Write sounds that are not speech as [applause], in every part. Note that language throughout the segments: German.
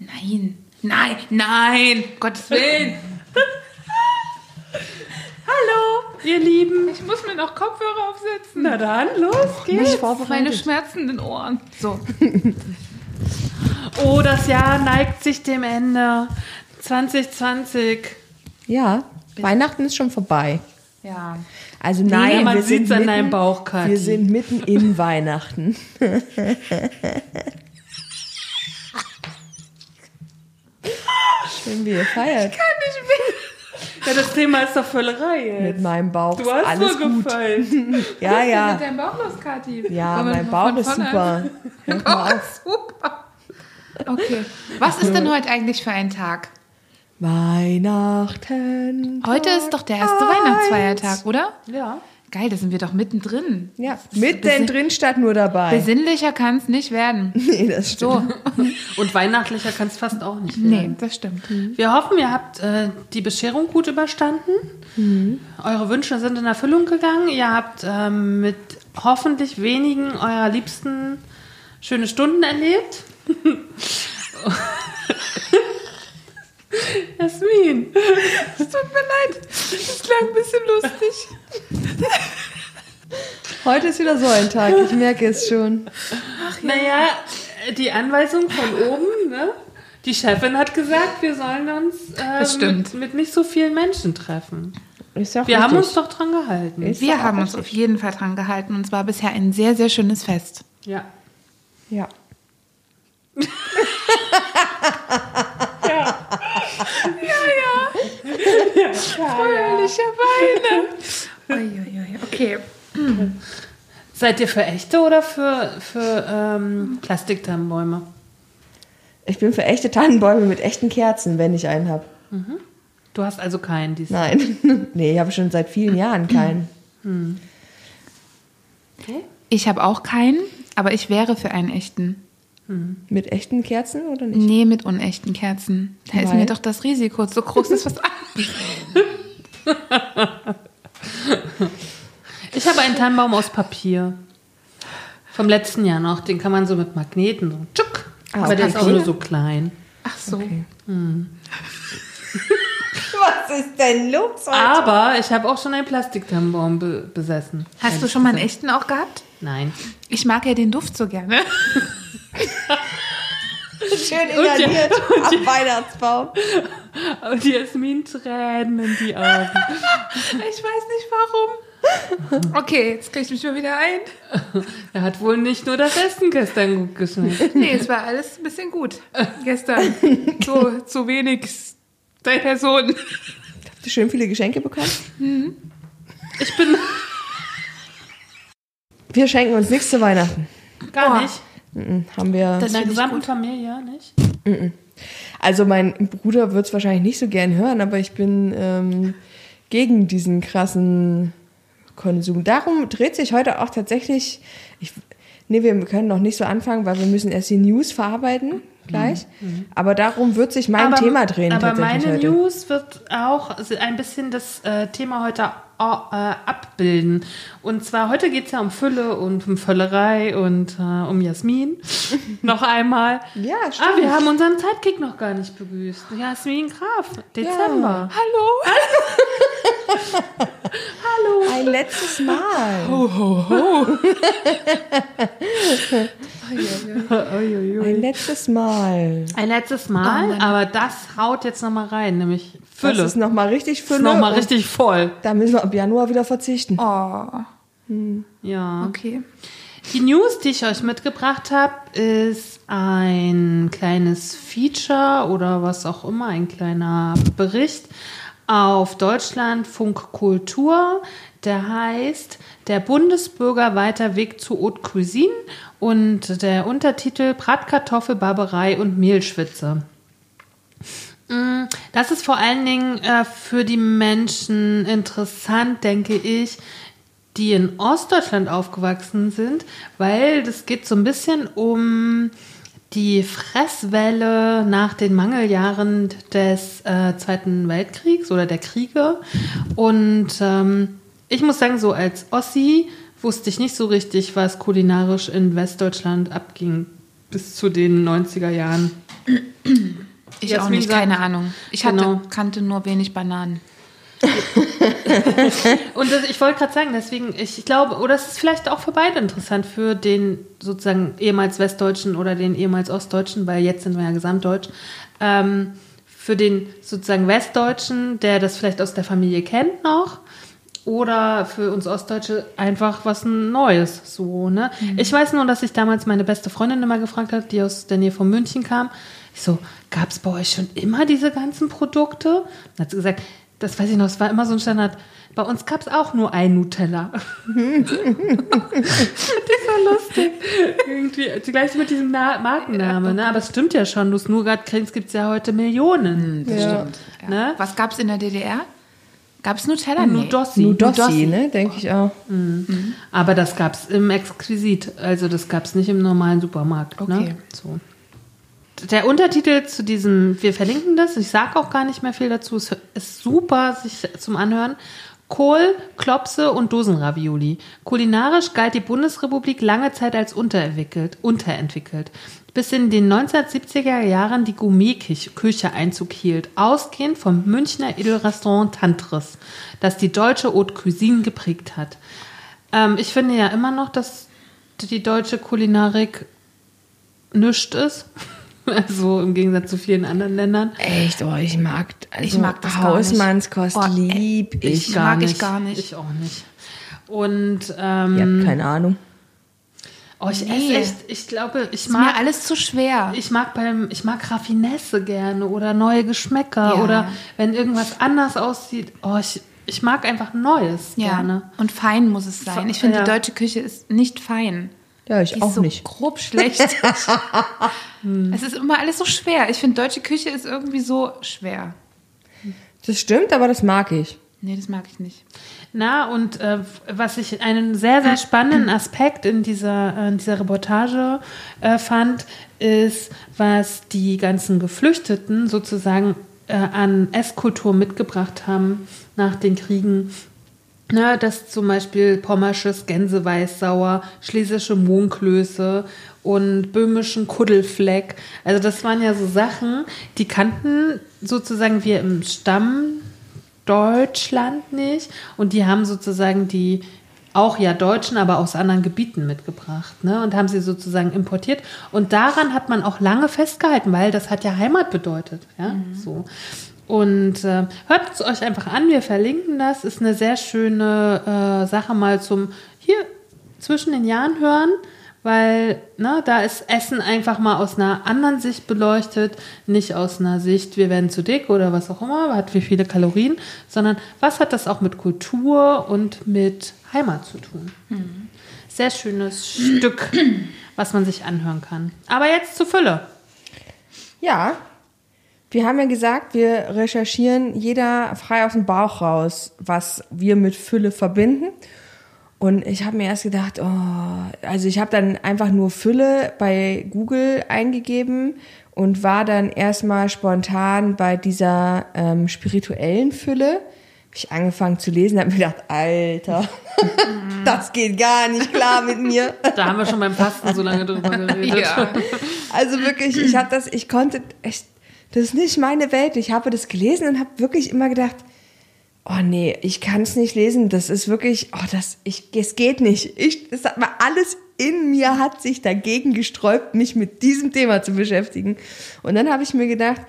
Nein, nein, nein, Gottes Willen. [laughs] Hallo, ihr Lieben. Ich muss mir noch Kopfhörer aufsetzen. Na dann, los geht's. Meine schmerzenden Ohren. So. [laughs] Oh, das Jahr neigt sich dem Ende. 2020. Ja, Weihnachten ist schon vorbei. Ja. Also Nee, nein, man wir sind sieht's an mitten, deinem Bauch, Kathi. Wir sind mitten in Weihnachten. [laughs] Schön, wie ihr feiert. Ja, das Thema ist doch Völlerei jetzt. Mit meinem Bauch Du ist hast alles nur gut. gefallen. [laughs] Ja, ja. Mit deinem Bauch los, Kathi. Ja, mein Bauch ist super. Hör Bauch ist super. Okay. Was ist denn heute eigentlich für ein Tag? Weihnachten. Heute ist doch der erste Eins. Weihnachtsfeiertag, oder? Ja. Geil, da sind wir doch mittendrin. Ja, mitten drin statt nur dabei. Besinnlicher kann es nicht werden. [laughs] Nee, das stimmt. So. [laughs] Und weihnachtlicher kann es fast auch nicht nee, werden. das stimmt. Wir hoffen, ihr habt äh, die Bescherung gut überstanden. Eure Wünsche sind in Erfüllung gegangen. Ihr habt ähm, mit hoffentlich wenigen eurer Liebsten schöne Stunden erlebt. [laughs] Jasmin. Es tut mir leid. Das klang ein bisschen lustig. Heute ist wieder so ein Tag, ich merke es schon. Naja, die Anweisung von oben, ne? Die Chefin hat gesagt, wir sollen uns äh, Das stimmt. Mit, mit nicht so vielen Menschen treffen. Ja Wir haben richtig. uns doch dran gehalten. Ist Wir haben uns richtig. auf jeden Fall dran gehalten und es war bisher ein sehr, sehr schönes Fest. Ja. Ja. Fröhliche Weine. Uiuiui, Okay. Seid ihr für echte oder für, für ähm, Plastiktannenbäume? Ich bin für echte Tannenbäume mit echten Kerzen, wenn ich einen habe. Du hast also keinen dies. Nein. [laughs] nee, ich habe schon seit vielen Jahren keinen. Ich habe auch keinen, aber ich wäre für einen echten. Mit echten Kerzen oder nicht? Nee, mit unechten Kerzen. Da ist Weil? mir doch das Risiko so groß, dass was. [laughs] Ich habe einen Tannenbaum aus Papier. Vom letzten Jahr noch. Den kann man so mit Magneten so tschuck. Ah, Aber der ist auch Papier? nur so klein. Ach so. [laughs] Was ist denn los Aber ich habe auch schon einen Plastiktannenbaum be besessen. Hast du schon mal einen echten auch gehabt? Nein. Ich mag ja den Duft so gerne. [laughs] Schön inhaliert am Weihnachtsbaum. Und die Jasmin Tränen in die Augen. Ich weiß nicht warum. Okay, jetzt krieg ich mich mal wieder ein. Er hat wohl nicht nur das Essen gestern gut geschmeckt. Nee, es war alles ein bisschen gut. Gestern. So, zu wenig der Person. Habt ihr schön viele Geschenke bekommen? Ich bin Wir schenken uns nichts zu Weihnachten. gar Oh. nicht. Haben wir. In der finde ich gesamten. Familie nicht. Also mein Bruder wird es wahrscheinlich nicht so gern hören, aber ich bin ähm, gegen diesen krassen Konsum. Darum dreht sich heute auch tatsächlich. Ich, nee, wir können noch nicht so anfangen, weil wir müssen erst die News verarbeiten gleich. Aber darum wird sich mein Thema drehen aber meine heute. News wird auch ein bisschen das äh, Thema heute äh, abbilden. Und zwar heute geht es ja um Fülle und um Völlerei und äh, um Jasmin. [laughs] noch einmal. Ja, Ah, stimmt. wir haben unseren Zeitkick noch gar nicht begrüßt. Jasmin Graf, Dezember. [laughs] Hallo? Ein letztes Mal. [laughs] Ein letztes Mal. Ein letztes Mal, aber das haut jetzt nochmal rein, nämlich Fülle. Das ist nochmal richtig Ist Fülle. noch mal und richtig voll. Da müssen wir ab Januar wieder verzichten. Oh, Ja. okay. Die News, die ich euch mitgebracht habe, ist ein kleines Feature oder was auch immer, ein kleiner Bericht auf Deutschlandfunk Kultur. Der heißt Der Bundesbürger weiter Weg zu Haute Cuisine und der Untertitel Bratkartoffel, Barberei und Mehlschwitze. Mm, Das ist vor allen Dingen äh, für die Menschen interessant, denke ich, die in Ostdeutschland aufgewachsen sind, weil das geht so ein bisschen um die Fresswelle nach den Mangeljahren des äh, Zweiten Weltkriegs oder der Kriege. Und ähm, ich muss sagen, so als Ossi wusste ich nicht so richtig, was kulinarisch in Westdeutschland abging bis zu den 90er Jahren. Ich Jasmin auch nicht, sagt- keine Ahnung. Ich Genau. hatte, kannte nur wenig Bananen. [laughs] Und das, ich wollte gerade sagen, deswegen, ich, ich glaube, oder es ist vielleicht auch für beide interessant, für den sozusagen ehemals Westdeutschen oder den ehemals Ostdeutschen, weil jetzt sind wir ja gesamtdeutsch, ähm, für den sozusagen Westdeutschen, der das vielleicht aus der Familie kennt noch, oder für uns Ostdeutsche einfach was Neues, so, ne? Ich weiß nur, dass ich damals meine beste Freundin immer gefragt hat, die aus der Nähe von München kam. Ich so, gab es bei euch schon immer diese ganzen Produkte? Dann hat sie gesagt, das weiß ich noch, es war immer so ein Standard. Bei uns gab es auch nur ein Nutella. [laughs] das war lustig. Irgendwie, gleich mit diesem Na Markenname, ne? Aber es stimmt ja schon, das Nougat kriegst gibt es ja heute Millionen. Das Ja. stimmt. Ja. Ne? Was gab es in der DDR? Gab es Nutella? Nee. Nudossi. Nudossi, ne? Denke ich auch. Aber das gab es im Exquisit. Also das gab es nicht im normalen Supermarkt. Okay. Ne? So. Der Untertitel zu diesem, wir verlinken das, ich sage auch gar nicht mehr viel dazu, es ist super sich zum Anhören. Kohl, Klopse und Dosenravioli. Kulinarisch galt die Bundesrepublik lange Zeit als unterentwickelt, unterentwickelt. Bis in den 1970er Jahren die Gourmet-Küche Einzug hielt, ausgehend vom Münchner Edelrestaurant Tantris, das die deutsche Haute Cuisine geprägt hat. Ähm, ich finde ja immer noch, dass die deutsche Kulinarik nischt ist. [laughs] Also im Gegensatz zu vielen anderen Ländern. Echt, oh, ich mag, also Ich mag das gar nicht. Hausmannskost Oh, äh, lieb ich. ich mag ich gar nicht. Ich auch nicht. Und ähm, Ihr habt keine Ahnung. Oh, ich Nee. esse echt, ich glaube, ich Ist mir mag alles zu schwer. ich mag beim, ich mag Raffinesse gerne oder neue Geschmäcker Ja. oder wenn irgendwas anders aussieht. Oh, ich, ich mag einfach Neues ja. gerne. Und fein muss es sein. Ich finde, Ja. die deutsche Küche ist nicht fein. Ja, ich Die ist auch so nicht. grob schlecht. [laughs] [laughs] es ist immer alles so schwer. Ich finde, deutsche Küche ist irgendwie so schwer. Das stimmt, aber das mag ich. Nee, das mag ich nicht. Na, und äh, was ich einen sehr, sehr spannenden Aspekt in dieser, in dieser Reportage äh, fand, ist, was die ganzen Geflüchteten sozusagen äh, an Esskultur mitgebracht haben nach den Kriegen. Na, dass zum Beispiel pommersches Gänseweißsauer, schlesische Mohnklöße und böhmischen Kuddelfleck. Also das waren ja so Sachen, die kannten sozusagen wir im Stamm Deutschland nicht. Und die haben sozusagen die auch ja Deutschen, aber aus anderen Gebieten mitgebracht ne? und haben sie sozusagen importiert. Und daran hat man auch lange festgehalten, weil das hat ja Heimat bedeutet. Ja? So. Und äh, hört es euch einfach an, wir verlinken das. Ist eine sehr schöne äh, Sache mal zum hier zwischen den Jahren hören, weil ne, da ist Essen einfach mal aus einer anderen Sicht beleuchtet, nicht aus einer Sicht, wir werden zu dick oder was auch immer, hat wie viele Kalorien, sondern was hat das auch mit Kultur und mit Heimat zu tun. Sehr schönes Stück, [clears throat] was man sich anhören kann. Aber jetzt zur Fülle. Ja, wir haben ja gesagt, wir recherchieren jeder frei aus dem Bauch raus, was wir mit Fülle verbinden. Und ich habe mir erst gedacht, oh, also ich habe dann einfach nur Fülle bei Google eingegeben und war dann erstmal spontan bei dieser ähm, spirituellen Fülle. Hab ich angefangen zu lesen, habe mir gedacht, Alter, [laughs] das geht gar nicht klar mit mir. [laughs] Da haben wir schon beim Fasten so lange drüber geredet. Also wirklich, ich habe das, ich konnte echt, das ist nicht meine Welt. Ich habe das gelesen und habe wirklich immer gedacht, oh nee, ich kann es nicht lesen. Das ist wirklich, oh das, ich, es geht nicht. Ich, das hat mal alles in mir hat sich dagegen gesträubt, mich mit diesem Thema zu beschäftigen. Und dann habe ich mir gedacht,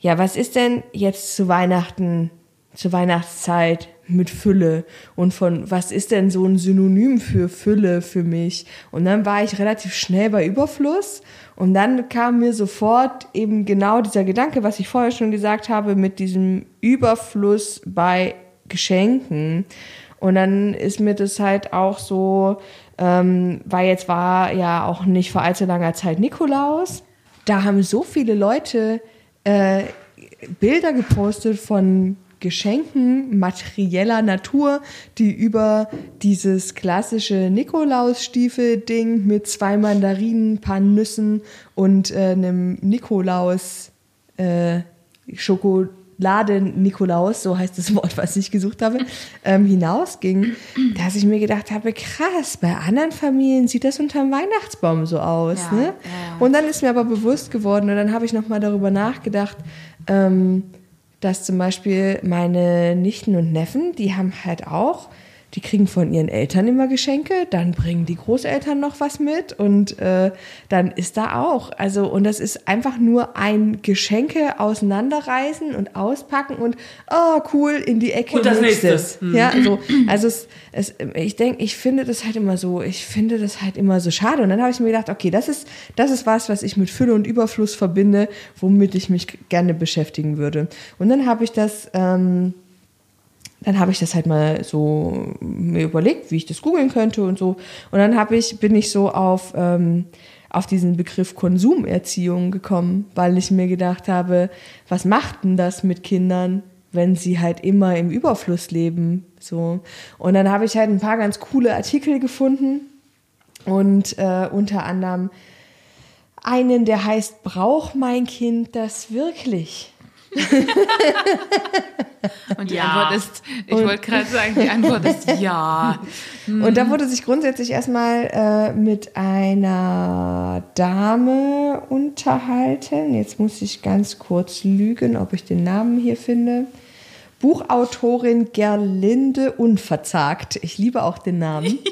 ja, was ist denn jetzt zu Weihnachten, zur Weihnachtszeit mit Fülle und von was ist denn so ein Synonym für Fülle für mich? Und dann war ich relativ schnell bei Überfluss und dann kam mir sofort eben genau dieser Gedanke, was ich vorher schon gesagt habe, mit diesem Überfluss bei Geschenken. Und dann ist mir das halt auch so, ähm, weil jetzt war ja auch nicht vor allzu langer Zeit Nikolaus. Da haben so viele Leute äh, Bilder gepostet von Geschenken materieller Natur, die über dieses klassische Nikolaus-Stiefel-Ding mit zwei Mandarinen, ein paar Nüssen und äh, einem Nikolaus äh, Schokoladen-Nikolaus, so heißt das Wort, was ich gesucht habe, [laughs] ähm, hinausging, dass ich mir gedacht habe, krass, bei anderen Familien sieht das unterm Weihnachtsbaum so aus. Ja, ne? ja. Und dann ist mir aber bewusst geworden und dann habe ich nochmal darüber nachgedacht, ähm, dass zum Beispiel meine Nichten und Neffen, die haben halt auch, die kriegen von ihren Eltern immer Geschenke, dann bringen die Großeltern noch was mit und äh, dann ist da auch. Also, und das ist einfach nur ein Geschenke auseinanderreißen und auspacken und oh cool, in die Ecke. Und das nächste. Ja, also, also es, es, ich denke, ich finde das halt immer so, ich finde das halt immer so schade. Und dann habe ich mir gedacht, okay, das ist, das ist was, was ich mit Fülle und Überfluss verbinde, womit ich mich gerne beschäftigen würde. Und dann habe ich das, ähm, dann habe ich das halt mal so mir überlegt, wie ich das googeln könnte und so. Und dann habe ich, bin ich so auf, ähm, auf diesen Begriff Konsumerziehung gekommen, weil ich mir gedacht habe, was macht denn das mit Kindern, wenn sie halt immer im Überfluss leben? So. Und dann habe ich halt ein paar ganz coole Artikel gefunden und äh, unter anderem einen, der heißt, braucht mein Kind das wirklich? [laughs] Und die Ja. Antwort ist, ich wollte gerade sagen, die Antwort ist [laughs] ja. Und da wurde sich grundsätzlich erstmal äh, mit einer Dame unterhalten. Jetzt muss ich ganz kurz lügen, ob ich den Namen hier finde. Buchautorin Gerlinde Unverzagt. Ich liebe auch den Namen. [laughs]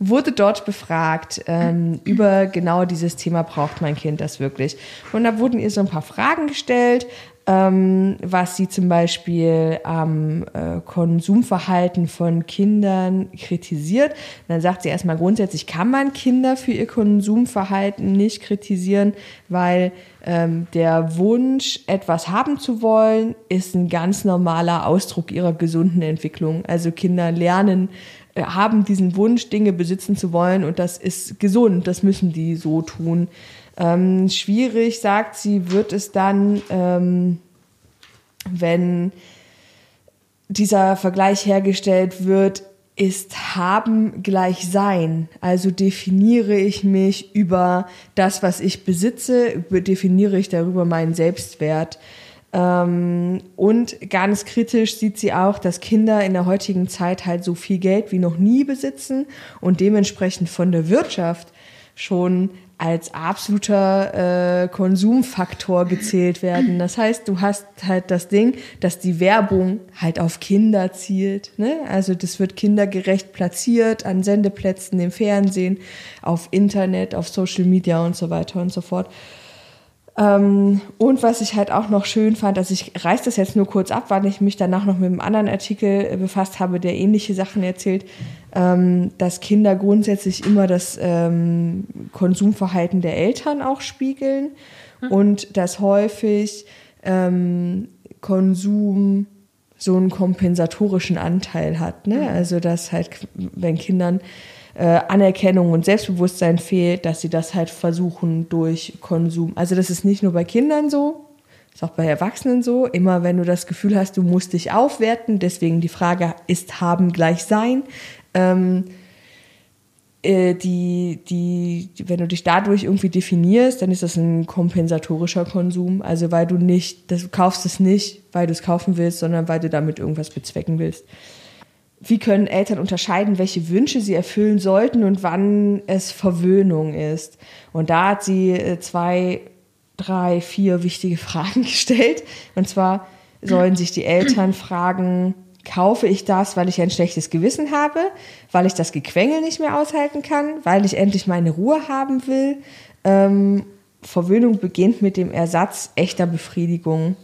wurde dort befragt ähm, über genau dieses Thema, braucht mein Kind das wirklich? Und da wurden ihr so ein paar Fragen gestellt, was sie zum Beispiel am äh, Konsumverhalten von Kindern kritisiert. Und dann sagt sie erstmal grundsätzlich, kann man Kinder für ihr Konsumverhalten nicht kritisieren, weil ähm, der Wunsch, etwas haben zu wollen, ist ein ganz normaler Ausdruck ihrer gesunden Entwicklung. Also Kinder lernen, äh, haben diesen Wunsch, Dinge besitzen zu wollen und das ist gesund, das müssen die so tun. Ähm, schwierig, sagt sie, wird es dann, ähm, wenn dieser Vergleich hergestellt wird, ist haben gleich sein. Also definiere ich mich über das, was ich besitze, definiere ich darüber meinen Selbstwert. Ähm, und ganz kritisch sieht sie auch, dass Kinder in der heutigen Zeit halt so viel Geld wie noch nie besitzen und dementsprechend von der Wirtschaft schon als absoluter äh, Konsumfaktor gezählt werden. Das heißt, du hast halt das Ding, dass die Werbung halt auf Kinder zielt. Ne? Also das wird kindergerecht platziert an Sendeplätzen, im Fernsehen, auf Internet, auf Social Media und so weiter und so fort. Ähm, und was ich halt auch noch schön fand, also ich reiß das jetzt nur kurz ab, weil ich mich danach noch mit einem anderen Artikel äh, befasst habe, der ähnliche Sachen erzählt, ähm, dass Kinder grundsätzlich immer das ähm, Konsumverhalten der Eltern auch spiegeln und dass häufig ähm, Konsum so einen kompensatorischen Anteil hat. Ne? Also dass halt, wenn Kindern äh, Anerkennung und Selbstbewusstsein fehlt, dass sie das halt versuchen durch Konsum. Also das ist nicht nur bei Kindern so, ist auch bei Erwachsenen so. Immer wenn du das Gefühl hast, du musst dich aufwerten, deswegen die Frage, ist haben gleich sein? Ähm, äh, die, die, wenn du dich dadurch irgendwie definierst, dann ist das ein kompensatorischer Konsum. Also weil du nicht, das, du kaufst es nicht, weil du es kaufen willst, sondern weil du damit irgendwas bezwecken willst. Wie können Eltern unterscheiden, welche Wünsche sie erfüllen sollten und wann es Verwöhnung ist? Und da hat sie äh, zwei, drei, vier wichtige [laughs] Fragen gestellt. Und zwar sollen sich die Eltern fragen, kaufe ich das, weil ich ein schlechtes Gewissen habe, weil ich das Gequengel nicht mehr aushalten kann, weil ich endlich meine Ruhe haben will. Ähm, Verwöhnung beginnt mit dem Ersatz echter Befriedigung.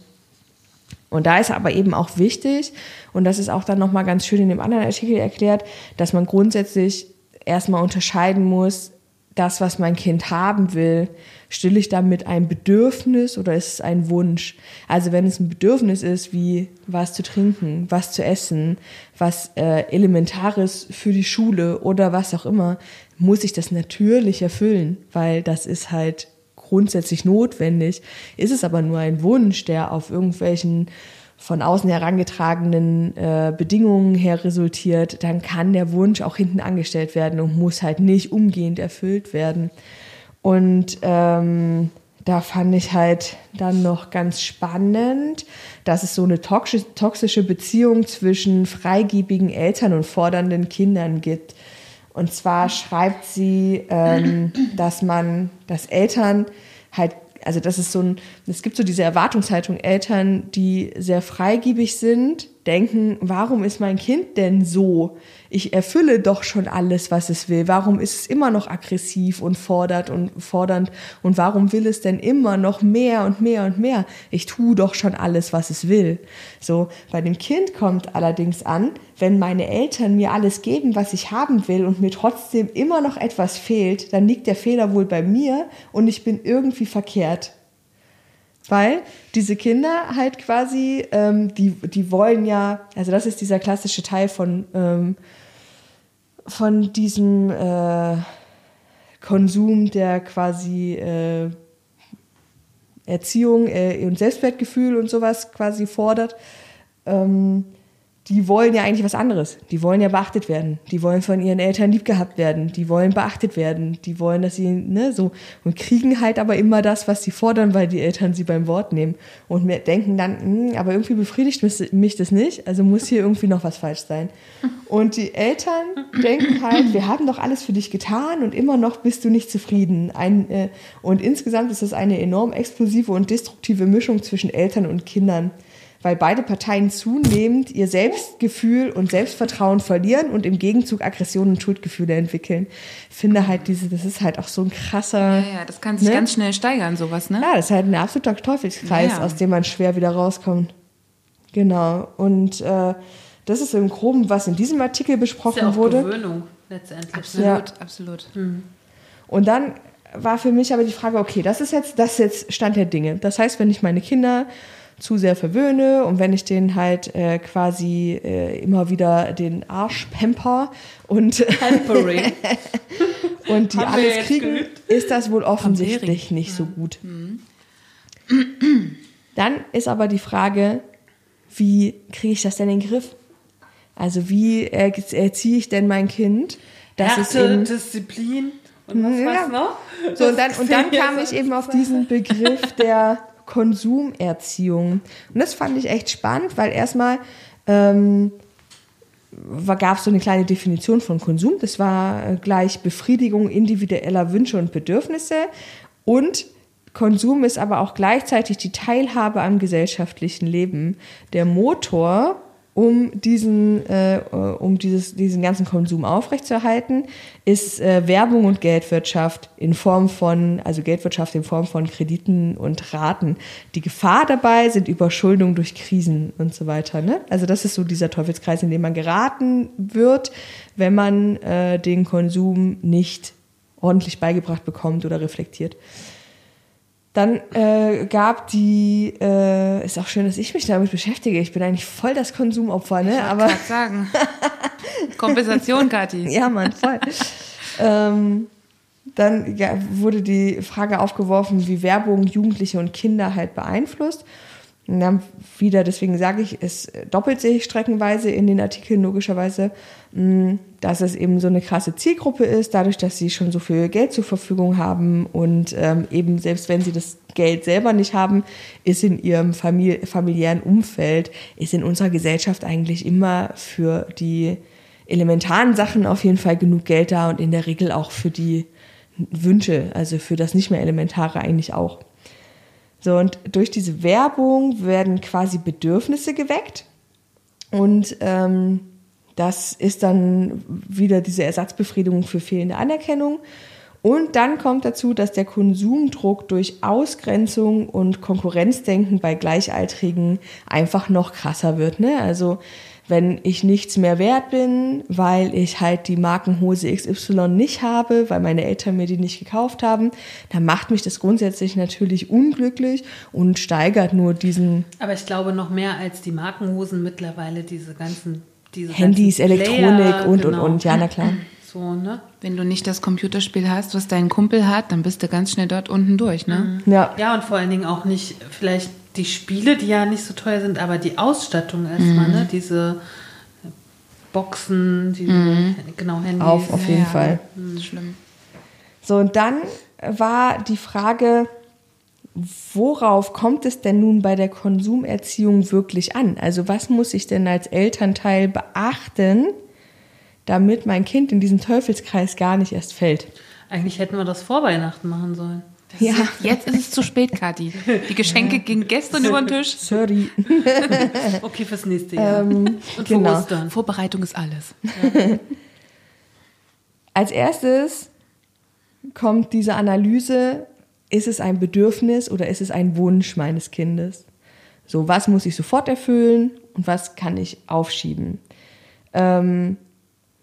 Und da ist aber eben auch wichtig, und das ist auch dann nochmal ganz schön in dem anderen Artikel erklärt, dass man grundsätzlich erstmal unterscheiden muss, das, was mein Kind haben will, stille ich damit ein Bedürfnis oder ist es ein Wunsch? Also wenn es ein Bedürfnis ist, wie was zu trinken, was zu essen, was äh, Elementares für die Schule oder was auch immer, muss ich das natürlich erfüllen, weil das ist halt grundsätzlich notwendig. Ist es aber nur ein Wunsch, der auf irgendwelchen von außen herangetragenen äh, Bedingungen her resultiert, dann kann der Wunsch auch hinten angestellt werden und muss halt nicht umgehend erfüllt werden. Und ähm, da fand ich halt dann noch ganz spannend, dass es so eine toxische Beziehung zwischen freigebigen Eltern und fordernden Kindern gibt. Und zwar schreibt sie, ähm, dass man, dass Eltern halt also das ist so ein, es gibt so diese Erwartungshaltung Eltern, die sehr freigebig sind, denken, warum ist mein Kind denn so? Ich erfülle doch schon alles, was es will. Warum ist es immer noch aggressiv und fordert und fordernd? Und warum will es denn immer noch mehr und mehr und mehr? Ich tue doch schon alles, was es will. So, bei dem Kind kommt allerdings an, wenn meine Eltern mir alles geben, was ich haben will und mir trotzdem immer noch etwas fehlt, dann liegt der Fehler wohl bei mir und ich bin irgendwie verkehrt. Weil diese Kinder halt quasi, ähm, die, die wollen ja, also das ist dieser klassische Teil von, ähm, von diesem äh, Konsum, der quasi äh, Erziehung äh, und Selbstwertgefühl und sowas quasi fordert. Ähm, die wollen ja eigentlich was anderes. Die wollen ja beachtet werden. Die wollen von ihren Eltern lieb gehabt werden. Die wollen beachtet werden. Die wollen, dass sie, ne, so, und kriegen halt aber immer das, was sie fordern, weil die Eltern sie beim Wort nehmen. Und mir denken dann, hm, aber irgendwie befriedigt mich das nicht, also muss hier irgendwie noch was falsch sein. Und die Eltern [laughs] denken halt, wir haben doch alles für dich getan und immer noch bist du nicht zufrieden. Ein, äh, und insgesamt ist das eine enorm explosive und destruktive Mischung zwischen Eltern und Kindern weil beide Parteien zunehmend ihr Selbstgefühl und Selbstvertrauen verlieren und im Gegenzug Aggressionen und Schuldgefühle entwickeln. Ich finde halt diese, das ist halt auch so ein krasser. Ja, ja das kann sich ne? ganz schnell steigern, sowas, ne? Ja, das ist halt ein absoluter Teufelskreis, ja, ja. aus dem man schwer wieder rauskommt. Genau. Und äh, das ist im Groben, was in diesem Artikel besprochen das ist ja auch wurde. Gewöhnung letztendlich. Absolut, ja. absolut. Mhm. Und dann war für mich aber die Frage, okay, das ist jetzt, das ist jetzt Stand der Dinge. Das heißt, wenn ich meine Kinder zu sehr verwöhne und wenn ich den halt äh, quasi äh, immer wieder den Arsch pamper und, [laughs] und die alles kriegen, ist das wohl offensichtlich nicht so gut. Mhm. Dann ist aber die Frage, wie kriege ich das denn in den Griff? Also wie erziehe ich denn mein Kind? Es eben, Disziplin und was, ja. was noch? So, und dann, und dann kam ich eben auf diesen Begriff der [laughs] Konsumerziehung. Und das fand ich echt spannend, weil erstmal ähm, gab es so eine kleine Definition von Konsum. Das war äh, gleich Befriedigung individueller Wünsche und Bedürfnisse. Und Konsum ist aber auch gleichzeitig die Teilhabe am gesellschaftlichen Leben. Der Motor um diesen, äh, um dieses, diesen ganzen Konsum aufrechtzuerhalten, ist äh, Werbung und Geldwirtschaft in Form von, also Geldwirtschaft in Form von Krediten und Raten. Die Gefahr dabei sind Überschuldung durch Krisen und so weiter. Ne? Also das ist so dieser Teufelskreis, in dem man geraten wird, wenn man äh, den Konsum nicht ordentlich beigebracht bekommt oder reflektiert. Dann äh, gab die, äh, ist auch schön, dass ich mich damit beschäftige. Ich bin eigentlich voll das Konsumopfer, ne? Ich Aber sagen. [laughs] Kompensation, Kathi. ja, Mann, voll. ähm, dann ja, wurde die Frage aufgeworfen, wie Werbung Jugendliche und Kinder halt beeinflusst. Und dann wieder, deswegen sage ich, es doppelt sich streckenweise in den Artikeln logischerweise, mm, dass es eben so eine krasse Zielgruppe ist, dadurch, dass sie schon so viel Geld zur Verfügung haben und ähm, eben selbst wenn sie das Geld selber nicht haben, ist in ihrem famili familiären Umfeld, ist in unserer Gesellschaft eigentlich immer für die elementaren Sachen auf jeden Fall genug Geld da und in der Regel auch für die Wünsche, also für das nicht mehr Elementare eigentlich auch. So, und durch diese Werbung werden quasi Bedürfnisse geweckt. Und ähm, das ist dann wieder diese Ersatzbefriedigung für fehlende Anerkennung. Und dann kommt dazu, dass der Konsumdruck durch Ausgrenzung und Konkurrenzdenken bei Gleichaltrigen einfach noch krasser wird. Ne? Also wenn ich nichts mehr wert bin, weil ich halt die Markenhose XY nicht habe, weil meine Eltern mir die nicht gekauft haben, dann macht mich das grundsätzlich natürlich unglücklich und steigert nur diesen. Aber ich glaube noch mehr als die Markenhosen mittlerweile diese ganzen diese Handys, ganzen Elektronik und genau. und und. Ja, na klar. [clears throat] So, ne? Wenn du nicht das Computerspiel hast, was dein Kumpel hat, dann bist du ganz schnell dort unten durch, ne? Ja. Ja, und vor allen Dingen auch nicht vielleicht die Spiele, die ja nicht so teuer sind, aber die Ausstattung erstmal, ne? Diese Boxen, die genau Handys. Auf, auf jeden Ja. Fall. Ist schlimm. So, und dann war die Frage, worauf kommt es denn nun bei der Konsumerziehung wirklich an? Also was muss ich denn als Elternteil beachten, damit mein Kind in diesen Teufelskreis gar nicht erst fällt? Eigentlich hätten wir das vor Weihnachten machen sollen. Ja, Jetzt ist es zu spät, Kathi. Die Geschenke gingen gestern über den Tisch. sorry. [laughs] Okay, fürs nächste Jahr. Ähm, und genau. für Ostern. Vorbereitung ist alles. [laughs] Als erstes kommt diese Analyse, ist es ein Bedürfnis oder ist es ein Wunsch meines Kindes? So, was muss ich sofort erfüllen und was kann ich aufschieben? Ähm,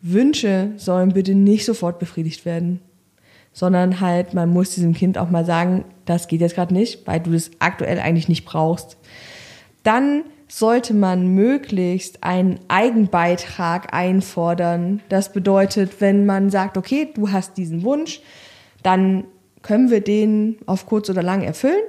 Wünsche sollen bitte nicht sofort befriedigt werden, sondern halt, man muss diesem Kind auch mal sagen, das geht jetzt gerade nicht, weil du das aktuell eigentlich nicht brauchst. Dann sollte man möglichst einen Eigenbeitrag einfordern. Das bedeutet, wenn man sagt, okay, du hast diesen Wunsch, dann können wir den auf kurz oder lang erfüllen,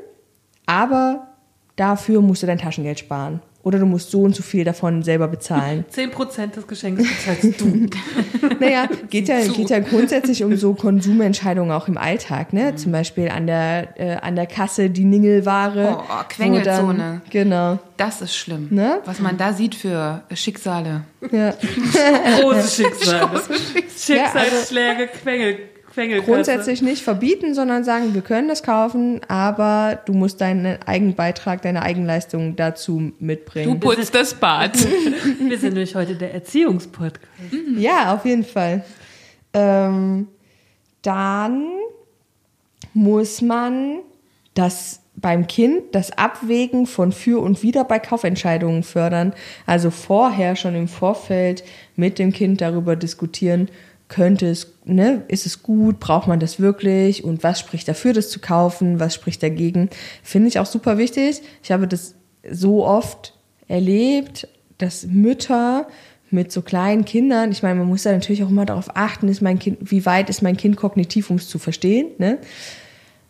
aber dafür musst du dein Taschengeld sparen. Oder du musst so und so viel davon selber bezahlen. [laughs] 10% des Geschenkes bezahlst du. [laughs] Naja, geht ja, geht ja grundsätzlich um so Konsumentscheidungen auch im Alltag, ne? Zum Beispiel an der, äh, an der Kasse die Ningelware. Oh, wo Quengelzone. dann- Genau. Das ist schlimm. Ne? Was man da sieht für Schicksale. Ja. [laughs] Große Schicksale. Schicksalsschläge, Quengel, Quengelkasse. Grundsätzlich nicht verbieten, sondern sagen, wir können das kaufen, aber du musst deinen Eigenbeitrag, deine Eigenleistung dazu Du mitbringen. putzt das Bad. [laughs] Wir sind nämlich heute der Erziehungspodcast. Ja, auf jeden Fall. Ähm, dann muss man das beim Kind das Abwägen von für und wider bei Kaufentscheidungen fördern. Also vorher schon im Vorfeld mit dem Kind darüber diskutieren, könnte es, ne, ist es gut, braucht man das wirklich und was spricht dafür, das zu kaufen, was spricht dagegen. Finde ich auch super wichtig. Ich habe das so oft erlebt, dass Mütter mit so kleinen Kindern, ich meine, man muss da natürlich auch immer darauf achten, ist mein Kind, wie weit ist mein Kind kognitiv, um es zu verstehen, ne?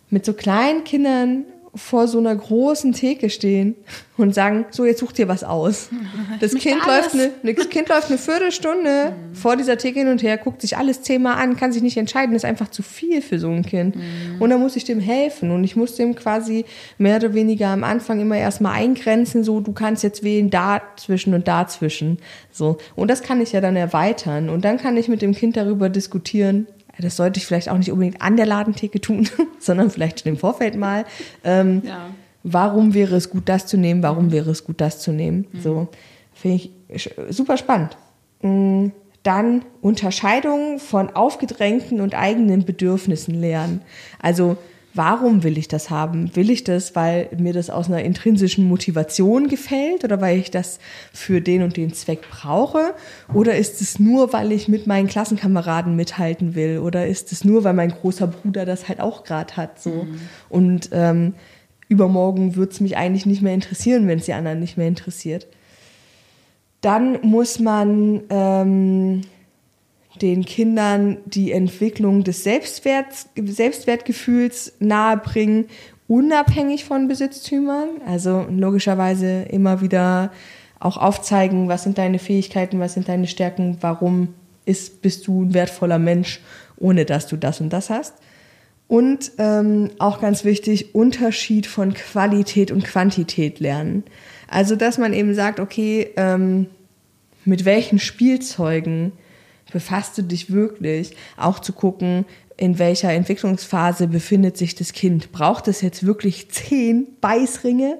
Mit so kleinen Kindern vor so einer großen Theke stehen und sagen, so jetzt such dir was aus. [laughs] Das Kind läuft, eine, das kind läuft eine Viertelstunde vor dieser Theke hin und her, guckt sich alles zehnmal an, kann sich nicht entscheiden, ist einfach zu viel für so ein Kind. Und dann muss ich dem helfen und ich muss dem quasi mehr oder weniger am Anfang immer erstmal eingrenzen, so du kannst jetzt wählen dazwischen und dazwischen. So. Und das kann ich ja dann erweitern. Und dann kann ich mit dem Kind darüber diskutieren, das sollte ich vielleicht auch nicht unbedingt an der Ladentheke tun, [laughs] sondern vielleicht schon im Vorfeld mal. Ähm, Ja. Warum wäre es gut, das zu nehmen? Warum wäre es gut, das zu nehmen? So finde ich super spannend. Mm, Dann Unterscheidung von aufgedrängten und eigenen Bedürfnissen lernen. Also Warum will ich das haben? Will ich das, weil mir das aus einer intrinsischen Motivation gefällt oder weil ich das für den und den Zweck brauche? Oder ist es nur, weil ich mit meinen Klassenkameraden mithalten will? Oder ist es nur, weil mein großer Bruder das halt auch gerade hat? So und ähm, übermorgen wird es mich eigentlich nicht mehr interessieren, wenn es die anderen nicht mehr interessiert. Dann muss man ähm, den Kindern die Entwicklung des Selbstwerts, Selbstwertgefühls nahebringen, unabhängig von Besitztümern. Also logischerweise immer wieder auch aufzeigen, was sind deine Fähigkeiten, was sind deine Stärken, warum ist, bist du ein wertvoller Mensch, ohne dass du das und das hast. Und ähm, auch ganz wichtig, Unterschied von Qualität und Quantität lernen. Also, dass man eben sagt, okay, ähm, mit welchen Spielzeugen befasst du dich wirklich? Auch zu gucken, in welcher Entwicklungsphase befindet sich das Kind. Braucht es jetzt wirklich zehn Beißringe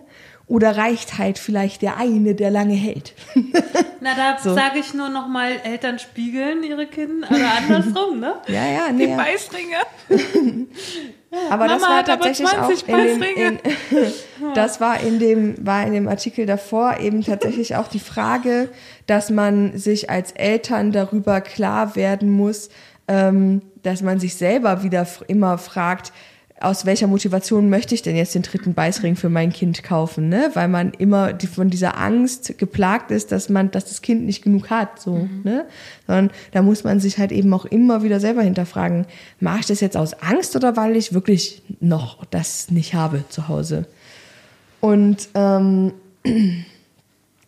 oder reicht halt vielleicht der eine, der lange hält? [laughs] Na, da So. sage ich nur noch mal, Eltern spiegeln ihre Kinder oder andersrum, ne? [laughs] Ja, ja, nee. ja. Beißringe. [laughs] Aber das Mama war hat aber tatsächlich 20 auch in dem, in, das war in dem war in dem Artikel davor eben tatsächlich auch die Frage, dass man sich als Eltern darüber klar werden muss, ähm, dass man sich selber wieder immer fragt, aus welcher Motivation möchte ich denn jetzt den dritten Beißring für mein Kind kaufen, ne? Weil man immer die, von dieser Angst geplagt ist, dass man, dass das Kind nicht genug hat, so, Mhm. ne? Sondern da muss man sich halt eben auch immer wieder selber hinterfragen, mache ich das jetzt aus Angst oder weil ich wirklich noch das nicht habe zu Hause? Und ähm,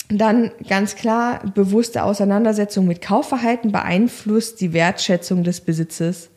dann ganz klar, bewusste Auseinandersetzung mit Kaufverhalten beeinflusst die Wertschätzung des Besitzes.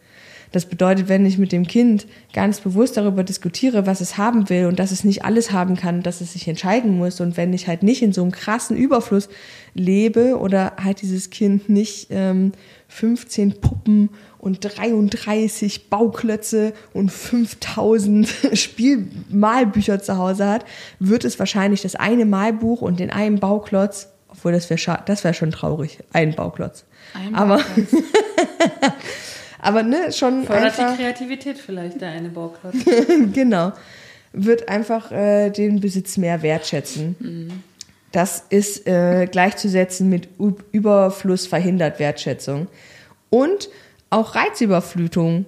Das bedeutet, wenn ich mit dem Kind ganz bewusst darüber diskutiere, was es haben will und dass es nicht alles haben kann, dass es sich entscheiden muss und wenn ich halt nicht in so einem krassen Überfluss lebe oder halt dieses Kind nicht ähm, 15 Puppen und 33 Bauklötze und 5000 [laughs] Spielmalbücher zu Hause hat, wird es wahrscheinlich das eine Malbuch und den einen Bauklotz, obwohl das wäre das wäre schon traurig, ein Bauklotz. Ein Aber [laughs] aber ne, schon Fördert einfach die Kreativität vielleicht, der eine Bauklotz. [laughs] genau, wird einfach äh, den Besitz mehr wertschätzen. Das ist äh, gleichzusetzen mit U Überfluss verhindert Wertschätzung. Und auch Reizüberflutung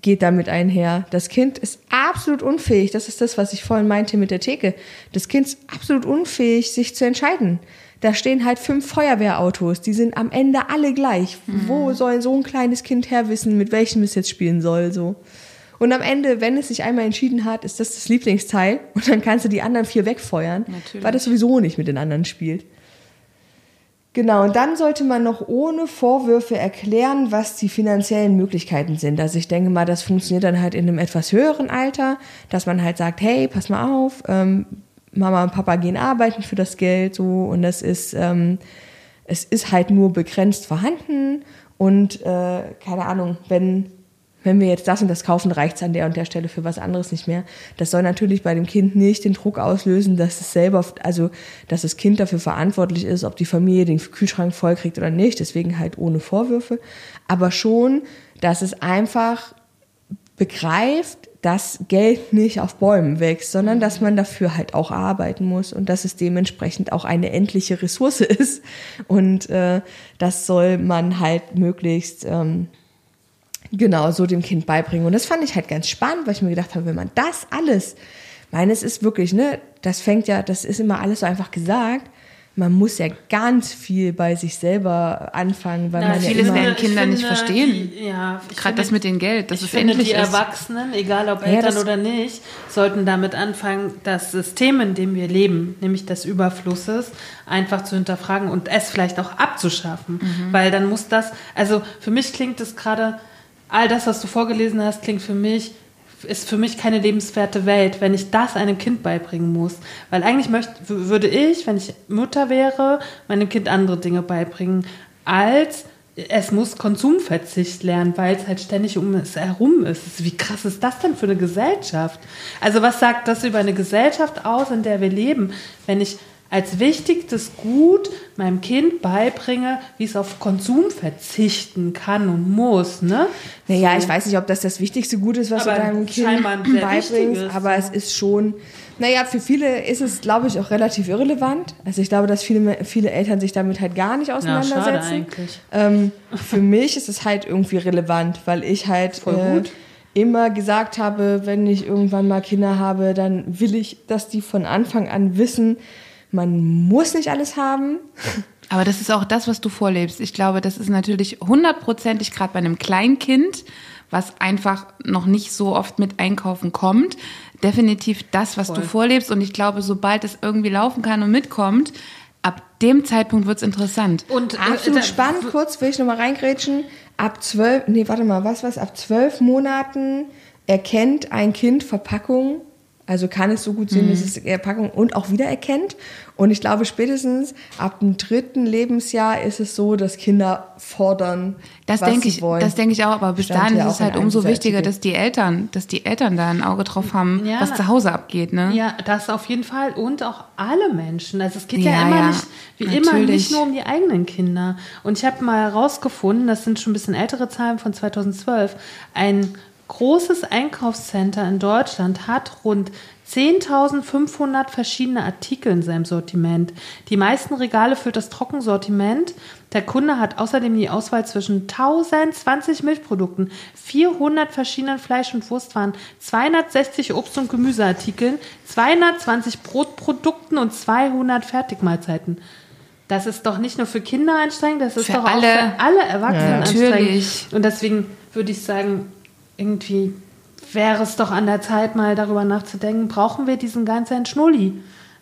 geht damit einher. Das Kind ist absolut unfähig, das ist das, was ich vorhin meinte mit der Theke. Das Kind ist absolut unfähig, sich zu entscheiden. Da stehen halt fünf Feuerwehrautos, die sind am Ende alle gleich. Wo soll so ein kleines Kind her wissen, mit welchem es jetzt spielen soll, so? Und am Ende, wenn es sich einmal entschieden hat, ist das das Lieblingsteil [laughs] und dann kannst du die anderen vier wegfeuern, Natürlich. weil das sowieso nicht mit den anderen spielt. Genau, und dann sollte man noch ohne Vorwürfe erklären, was die finanziellen Möglichkeiten sind. Also ich denke mal, das funktioniert dann halt in einem etwas höheren Alter, dass man halt sagt, hey, pass mal auf, ähm, Mama und Papa gehen arbeiten für das Geld so und das ist, ähm, es ist halt nur begrenzt vorhanden und äh, keine Ahnung, wenn wenn wir jetzt das und das kaufen, reicht es an der und der Stelle für was anderes nicht mehr. Das soll natürlich bei dem Kind nicht den Druck auslösen, dass es selber, also dass das Kind dafür verantwortlich ist, ob die Familie den Kühlschrank vollkriegt oder nicht. Deswegen halt ohne Vorwürfe. Aber schon, dass es einfach begreift, dass Geld nicht auf Bäumen wächst, sondern dass man dafür halt auch arbeiten muss und dass es dementsprechend auch eine endliche Ressource [laughs] ist. Und äh, das soll man halt möglichst ähm, genau so dem Kind beibringen. Und das fand ich halt ganz spannend, weil ich mir gedacht habe, wenn man das alles, meine, es ist wirklich, ne, das fängt ja, das ist immer alles so einfach gesagt. Man muss ja ganz viel bei sich selber anfangen, weil man ja vieles immer, werden Kinder ich nicht finde, verstehen. Die, ja, Gerade finde, das mit dem Geld, dass ich es finde, endlich die ist. Erwachsenen, egal ob Ja, Eltern das- oder nicht, sollten damit anfangen, das System, in dem wir leben, nämlich des Überflusses, einfach zu hinterfragen und es vielleicht auch abzuschaffen. Mhm. Weil dann muss das, also für mich klingt es gerade, all das, was du vorgelesen hast, klingt für mich, ist für mich keine lebenswerte Welt, wenn ich das einem Kind beibringen muss. Weil eigentlich möchte, würde ich, wenn ich Mutter wäre, meinem Kind andere Dinge beibringen, als es muss Konsumverzicht lernen, weil es halt ständig um es herum ist. Wie krass ist das denn für eine Gesellschaft? Also was sagt das über eine Gesellschaft aus, in der wir leben, wenn ich als wichtigstes Gut meinem Kind beibringe, wie es auf Konsum verzichten kann und muss, ne? Naja, ich weiß nicht, ob das das wichtigste Gut ist, was Aber du deinem Kind beibringst, aber es ist schon, naja, für viele ist es, glaube ich, auch relativ irrelevant. Also ich glaube, dass viele, viele Eltern sich damit halt gar nicht Ja, auseinandersetzen. eigentlich. Ähm, für mich ist es halt irgendwie relevant, weil ich halt Voll äh, immer gesagt habe, wenn ich irgendwann mal Kinder habe, dann will ich, dass die von Anfang an wissen, man muss nicht alles haben. Aber das ist auch das, was du vorlebst. Ich glaube, das ist natürlich hundertprozentig gerade bei einem Kleinkind, was einfach noch nicht so oft mit einkaufen kommt, definitiv das, was du vorlebst. Und ich glaube, sobald es irgendwie laufen kann und mitkommt, ab dem Zeitpunkt wird's interessant. Und äh, Absolut da- spannend, kurz will ich nochmal reingrätschen. Ab zwölf, nee, warte mal, was, was, ab zwölf Monaten erkennt ein Kind Verpackung, also kann es so gut sehen, Mhm. dass es Verpackung und auch wiedererkennt. Und ich glaube, spätestens ab dem dritten Lebensjahr ist es so, dass Kinder fordern, Das was denke sie ich, wollen. das denke ich auch, aber bis Stand dahin ist es halt umso wichtiger, dass die Eltern, dass die Eltern da ein Auge drauf haben, Ja, was zu Hause abgeht, ne? Ja, das auf jeden Fall und auch alle Menschen. Also es geht ja, Ja, immer ja, nicht, wie immer, nicht nur um die eigenen Kinder. Und ich habe mal herausgefunden, das sind schon ein bisschen ältere Zahlen von 2012, ein großes Einkaufscenter in Deutschland hat rund 10.500 verschiedene Artikel in seinem Sortiment. Die meisten Regale füllt das Trockensortiment. Der Kunde hat außerdem die Auswahl zwischen 1020 Milchprodukten, 400 verschiedenen Fleisch- und Wurstwaren, 260 Obst- und Gemüseartikeln, 220 Brotprodukten und 200 Fertigmahlzeiten. Das ist doch nicht nur für Kinder anstrengend, das ist Für doch alle. auch für alle Erwachsenen Ja, anstrengend. natürlich. Und deswegen würde ich sagen, irgendwie wäre es doch an der Zeit, mal darüber nachzudenken, brauchen wir diesen ganzen Schnulli,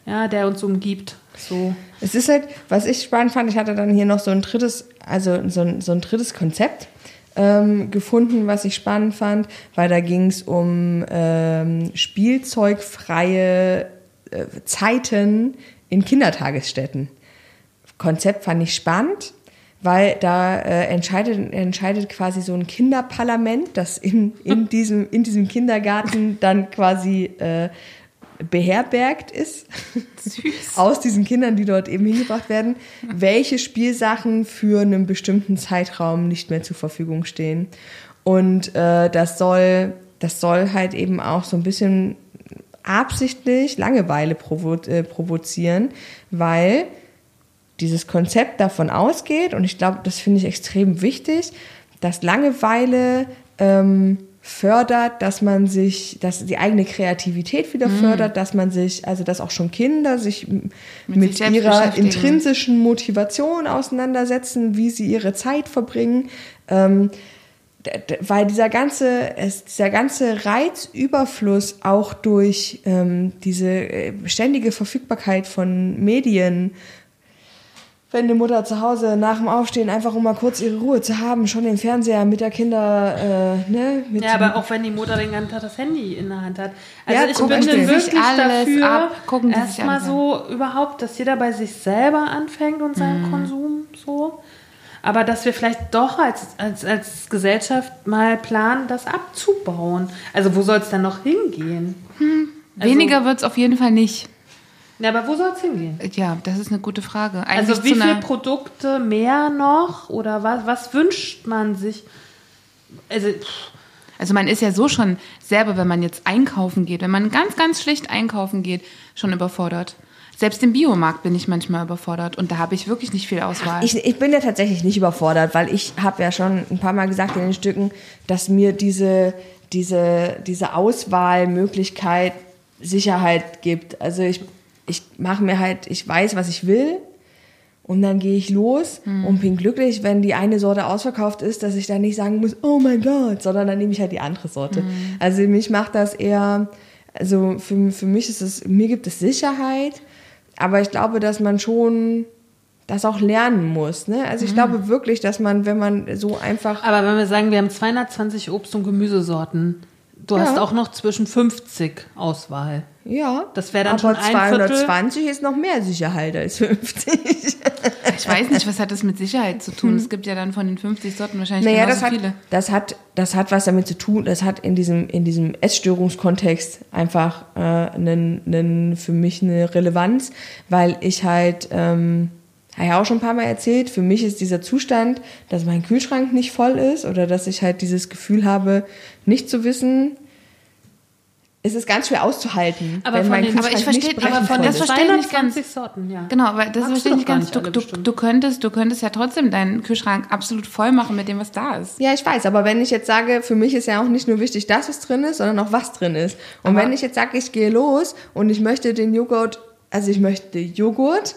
ja, der uns umgibt. So. Es ist halt, was ich spannend fand, ich hatte dann hier noch so ein drittes, also so ein, so ein drittes Konzept ähm, gefunden, was ich spannend fand, weil da ging es um ähm, spielzeugfreie äh, Zeiten in Kindertagesstätten. Konzept fand ich spannend, weil da äh, entscheidet, entscheidet quasi so ein Kinderparlament, das in, in, [laughs] diesem, in diesem Kindergarten dann quasi äh, beherbergt ist, aus diesen Kindern, die dort eben hingebracht werden, welche Spielsachen für einen bestimmten Zeitraum nicht mehr zur Verfügung stehen. Und äh, das soll, das soll halt eben auch so ein bisschen absichtlich Langeweile provo äh, provozieren, weil dieses Konzept davon ausgeht, und ich glaube, das finde ich extrem wichtig, dass Langeweile ähm, fördert, dass man sich, dass die eigene Kreativität wieder fördert, dass man sich, also dass auch schon Kinder sich m- mit, sich ihrer intrinsischen Motivation auseinandersetzen, wie sie ihre Zeit verbringen. Ähm, weil dieser ganze, es, dieser ganze Reizüberfluss auch durch ähm, diese äh, ständige Verfügbarkeit von Medien, wenn die Mutter zu Hause nach dem Aufstehen einfach um mal kurz ihre Ruhe zu haben, schon den Fernseher mit der Kinder, äh, ne, mit Ja, aber auch wenn die Mutter den ganzen Tag das Handy in der Hand hat. Also Ja, ich bin wirklich dafür, erstmal so überhaupt, dass jeder bei sich selber anfängt und seinen Mhm. Konsum so. Aber dass wir vielleicht doch als, als, als Gesellschaft mal planen, das abzubauen. Also wo soll es dann noch hingehen? Also- Weniger wird es auf jeden Fall nicht. Ja, aber wo soll es hingehen? Ja, das ist eine gute Frage. Eigentlich Also wie viele Produkte mehr noch? Oder was, was wünscht man sich? Also, pff, Also man ist ja so schon selber, wenn man jetzt einkaufen geht, wenn man ganz, ganz schlicht einkaufen geht, schon überfordert. Selbst im Biomarkt bin ich manchmal überfordert und da habe ich wirklich nicht viel Auswahl. Ich, ich bin ja tatsächlich nicht überfordert, weil ich habe ja schon ein paar Mal gesagt in den Stücken, dass mir diese, diese, diese Auswahlmöglichkeit Sicherheit gibt. Also ich, ich mache mir halt, ich weiß, was ich will und dann gehe ich los und bin glücklich, wenn die eine Sorte ausverkauft ist, dass ich dann nicht sagen muss, oh mein Gott, sondern dann nehme ich halt die andere Sorte. Also mich macht das eher, also für, für mich ist es, mir gibt es Sicherheit, aber ich glaube, dass man schon das auch lernen muss. Ne? Also ich glaube wirklich, dass man, wenn man so einfach aber wenn wir sagen, wir haben 220 Obst- und Gemüsesorten, du Ja. hast auch noch zwischen 50 Auswahl. ja, Das wäre dann aber schon ein Viertel. 220 ist noch mehr Sicherheit als 50. [laughs] Ich weiß nicht, was hat das mit Sicherheit zu tun? Es gibt ja dann von den 50 Sorten wahrscheinlich Naja, das hat, viele. das hat, das hat was damit zu tun. Das hat in diesem, in diesem Essstörungskontext einfach äh, einen, einen, für mich eine Relevanz, weil ich halt, ähm, habe ja auch schon ein paar Mal erzählt, für mich ist dieser Zustand, dass mein Kühlschrank nicht voll ist oder dass ich halt dieses Gefühl habe, nicht zu wissen, es ist ganz schwer auszuhalten, Aber wenn von mein den- aber ich verstehe- nicht aber von das verstehe ich nicht ganz. 220 Sorten, ja. Genau, aber das verstehe ich nicht ganz. nicht Du, du, du, könntest, du könntest ja trotzdem deinen Kühlschrank absolut voll machen mit dem, was da ist. Ja, ich weiß, aber wenn ich jetzt sage, für mich ist ja auch nicht nur wichtig, dass es drin ist, sondern auch was drin ist. Und Aber- wenn ich jetzt sage, ich gehe los und ich möchte den Joghurt, also ich möchte Joghurt,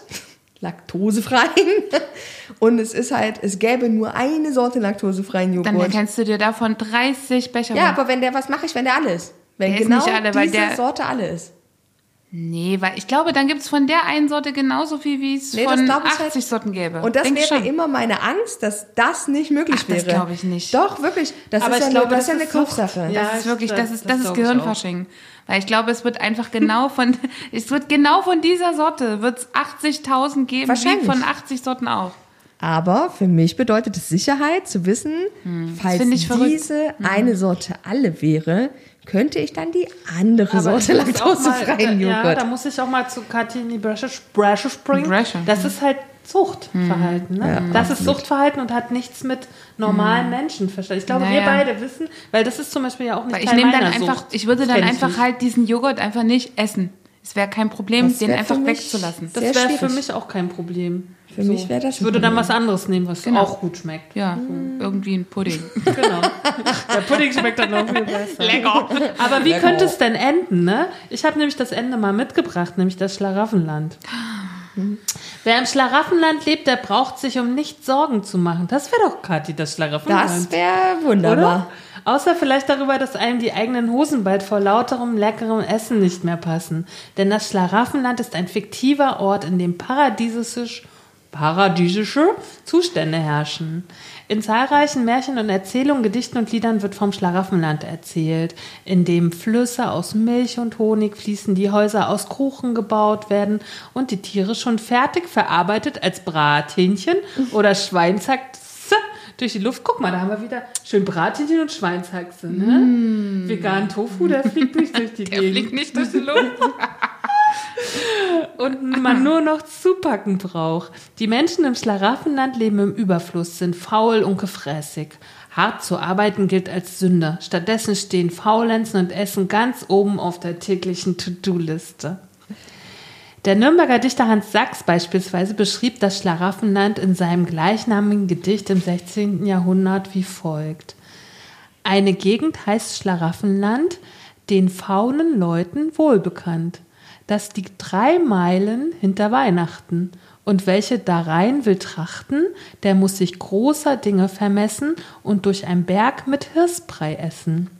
laktosefreien, [laughs] und es ist halt, es gäbe nur eine Sorte laktosefreien Dann Joghurt. kannst du dir davon 30 Becher Ja, aber wenn der, was mache ich, wenn der alle ist? Wenn Der ist genau nicht alle, weil diese Sorte alle ist. Nee, weil ich glaube, dann gibt es von der einen Sorte genauso viel, wie es Nee, das von glaub ich 80 halt- Sorten gäbe. Und das Denk wäre schon. immer meine Angst, dass das nicht möglich Ach, das wäre. glaub ich nicht. Doch, wirklich. Das Aber ist ja glaube, das ist ja das eine. Kopfsache. Ja. Das ist wirklich, das- das ist, das das ist Gehirnfasching. Weil ich glaube, es wird einfach genau von, [laughs] es wird genau von dieser Sorte, wird es 80.000 geben, wie Wahrscheinlich. von 80 Sorten auch. Aber für mich bedeutet es Sicherheit zu wissen, falls ich verrückt. diese eine Sorte alle wäre, könnte ich dann die andere Sorte auch mal- laktosefreien Ja, Joghurt. da muss ich auch mal zu Katini Bresche Bresche springen. Bresche, Das ist halt Suchtverhalten. Ne? das ist Suchtverhalten und hat nichts mit normalen Menschen verstanden. Ich glaube, wir Naja. beide wissen, weil das ist zum Beispiel ja auch nicht Weil ich Teil nehme dann einfach, Sucht. ich würde dann einfach halt diesen Joghurt einfach nicht essen. Es wäre kein Problem, den einfach wegzulassen. Das wäre für mich auch kein Problem. Für mich wäre das Ich würde dann was anderes nehmen, was Genau. auch gut schmeckt. Ja, irgendwie ein Pudding. [laughs] Genau. Der Pudding schmeckt dann noch viel besser. Lecker. Aber wie könnte es denn enden, ne? Ich habe nämlich das Ende mal mitgebracht, nämlich das Schlaraffenland. Wer im Schlaraffenland lebt, der braucht sich um nichts Sorgen zu machen. Das wäre doch, Kathi, das Schlaraffenland. Das wäre wunderbar. Oder? Außer vielleicht darüber, dass einem die eigenen Hosen bald vor lauterem, leckerem Essen nicht mehr passen. Denn das Schlaraffenland ist ein fiktiver Ort, in dem paradiesisch, paradiesische Zustände herrschen. In zahlreichen Märchen und Erzählungen, Gedichten und Liedern wird vom Schlaraffenland erzählt, in dem Flüsse aus Milch und Honig fließen, die Häuser aus Kuchen gebaut werden und die Tiere schon fertig verarbeitet als Brathähnchen oder Schweinshaxe durch die Luft. Guck mal, da haben wir wieder schön Brathähnchen und Schweinshaxe. Ne? Vegan Tofu, der fliegt nicht durch die Der Gegend. fliegt nicht durch die Luft. [laughs] [laughs] und man nur noch zupacken braucht. Die Menschen im Schlaraffenland leben im Überfluss, sind faul und gefräßig. Hart zu arbeiten gilt als Sünde. Stattdessen stehen Faulenzen und Essen ganz oben auf der täglichen To-Do-Liste. Der Nürnberger Dichter Hans Sachs beispielsweise beschrieb das Schlaraffenland in seinem gleichnamigen Gedicht im 16. Jahrhundert wie folgt. Eine Gegend heißt Schlaraffenland, den faulen Leuten wohlbekannt. Das liegt drei Meilen hinter Weihnachten. Und welche darein will trachten, der muss sich großer Dinge vermessen und durch ein Berg mit Hirschbrei essen.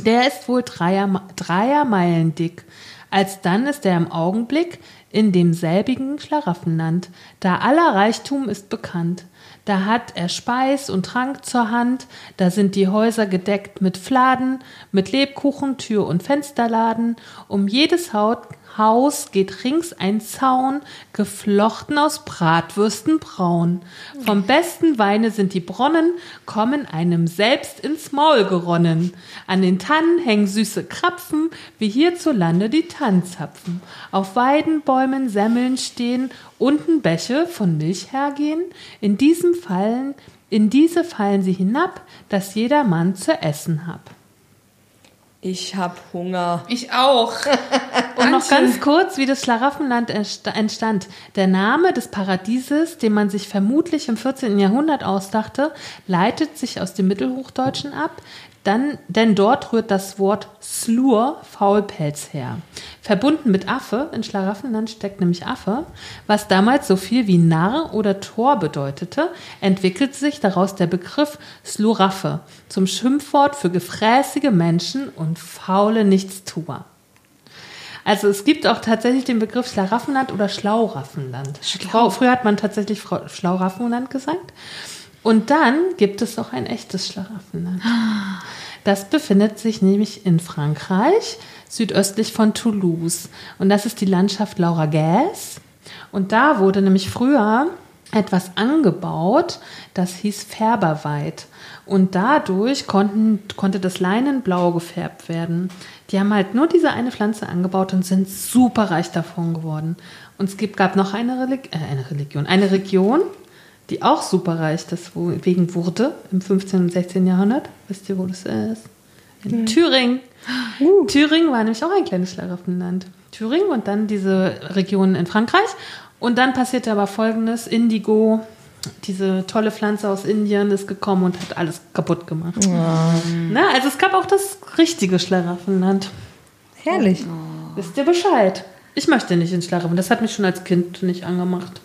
Der ist wohl dreier, dreier Meilen dick. Alsdann ist er im Augenblick in demselbigen Schlaraffenland. Da aller Reichtum ist bekannt. Da hat er Speis und Trank zur Hand, da sind die Häuser gedeckt mit Fladen, mit Lebkuchen, Tür- und Fensterladen. Um jedes Haut, Haus geht rings ein Zaun, geflochten aus Bratwürsten braun. Vom besten Weine sind die Bronnen, kommen einem selbst ins Maul geronnen. An den Tannen hängen süße Krapfen, wie hierzulande die Tannzapfen. Auf Weidenbäumen Semmeln stehen, unten Bäche von Milch hergehen. In diesem fallen, in diese fallen sie hinab, dass jeder Mann zu essen hab. Ich hab Hunger. Ich auch. [laughs] Und noch ganz kurz, wie das Schlaraffenland entst- entstand. Der Name des Paradieses, den man sich vermutlich im 14. Jahrhundert ausdachte, leitet sich aus dem Mittelhochdeutschen ab, dann, denn dort rührt das Wort Slur, Faulpelz, her. Verbunden mit Affe, in Schlaraffenland steckt nämlich Affe, was damals so viel wie Narr oder Tor bedeutete, entwickelt sich daraus der Begriff Sluraffe zum Schimpfwort für gefräßige Menschen und faule Nichtstuer. Also es gibt auch tatsächlich den Begriff Schlaraffenland oder Schlauraffenland. Frau, früher hat man tatsächlich Schlauraffenland gesagt. Und dann gibt es auch ein echtes Schlaraffenland. Das befindet sich nämlich in Frankreich, südöstlich von Toulouse. Und das ist die Landschaft Lauragais. Und da wurde nämlich früher etwas angebaut, das hieß Färberweid. Und dadurch konnten, konnte das Leinen blau gefärbt werden. Die haben halt nur diese eine Pflanze angebaut und sind super reich davon geworden. Und es gab noch eine, Relig äh, eine Religion, eine Region, die auch super reich deswegen wurde im 15. und 16. Jahrhundert. Wisst ihr, wo das ist? In Thüringen. Thüringen war nämlich auch ein kleines Schlaraffenland. Thüringen und dann diese Region in Frankreich. Und dann passierte aber folgendes: Indigo, diese tolle Pflanze aus Indien, ist gekommen und hat alles kaputt gemacht. Na, also es gab auch das richtige Schlaraffenland. Herrlich. Wisst ihr Bescheid? Ich möchte nicht ins Schlaraffenland. Das hat mich schon als Kind nicht angemacht.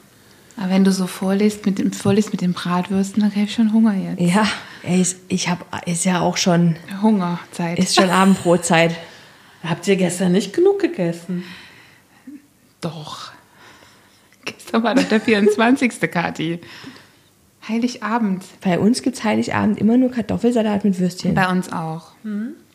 Aber wenn du so vorliest mit dem, vorliest mit den Bratwürsten, dann krieg ich schon Hunger jetzt. Ja, ist- ich hab, ist ja auch schon, Hungerzeit. ist schon Abendbrotzeit. [laughs] Habt ihr gestern nicht genug gegessen? Doch. Gestern war doch der 24. [laughs] Kathi. Heiligabend. Bei uns gibt's Heiligabend immer nur Kartoffelsalat mit Würstchen. Bei uns auch.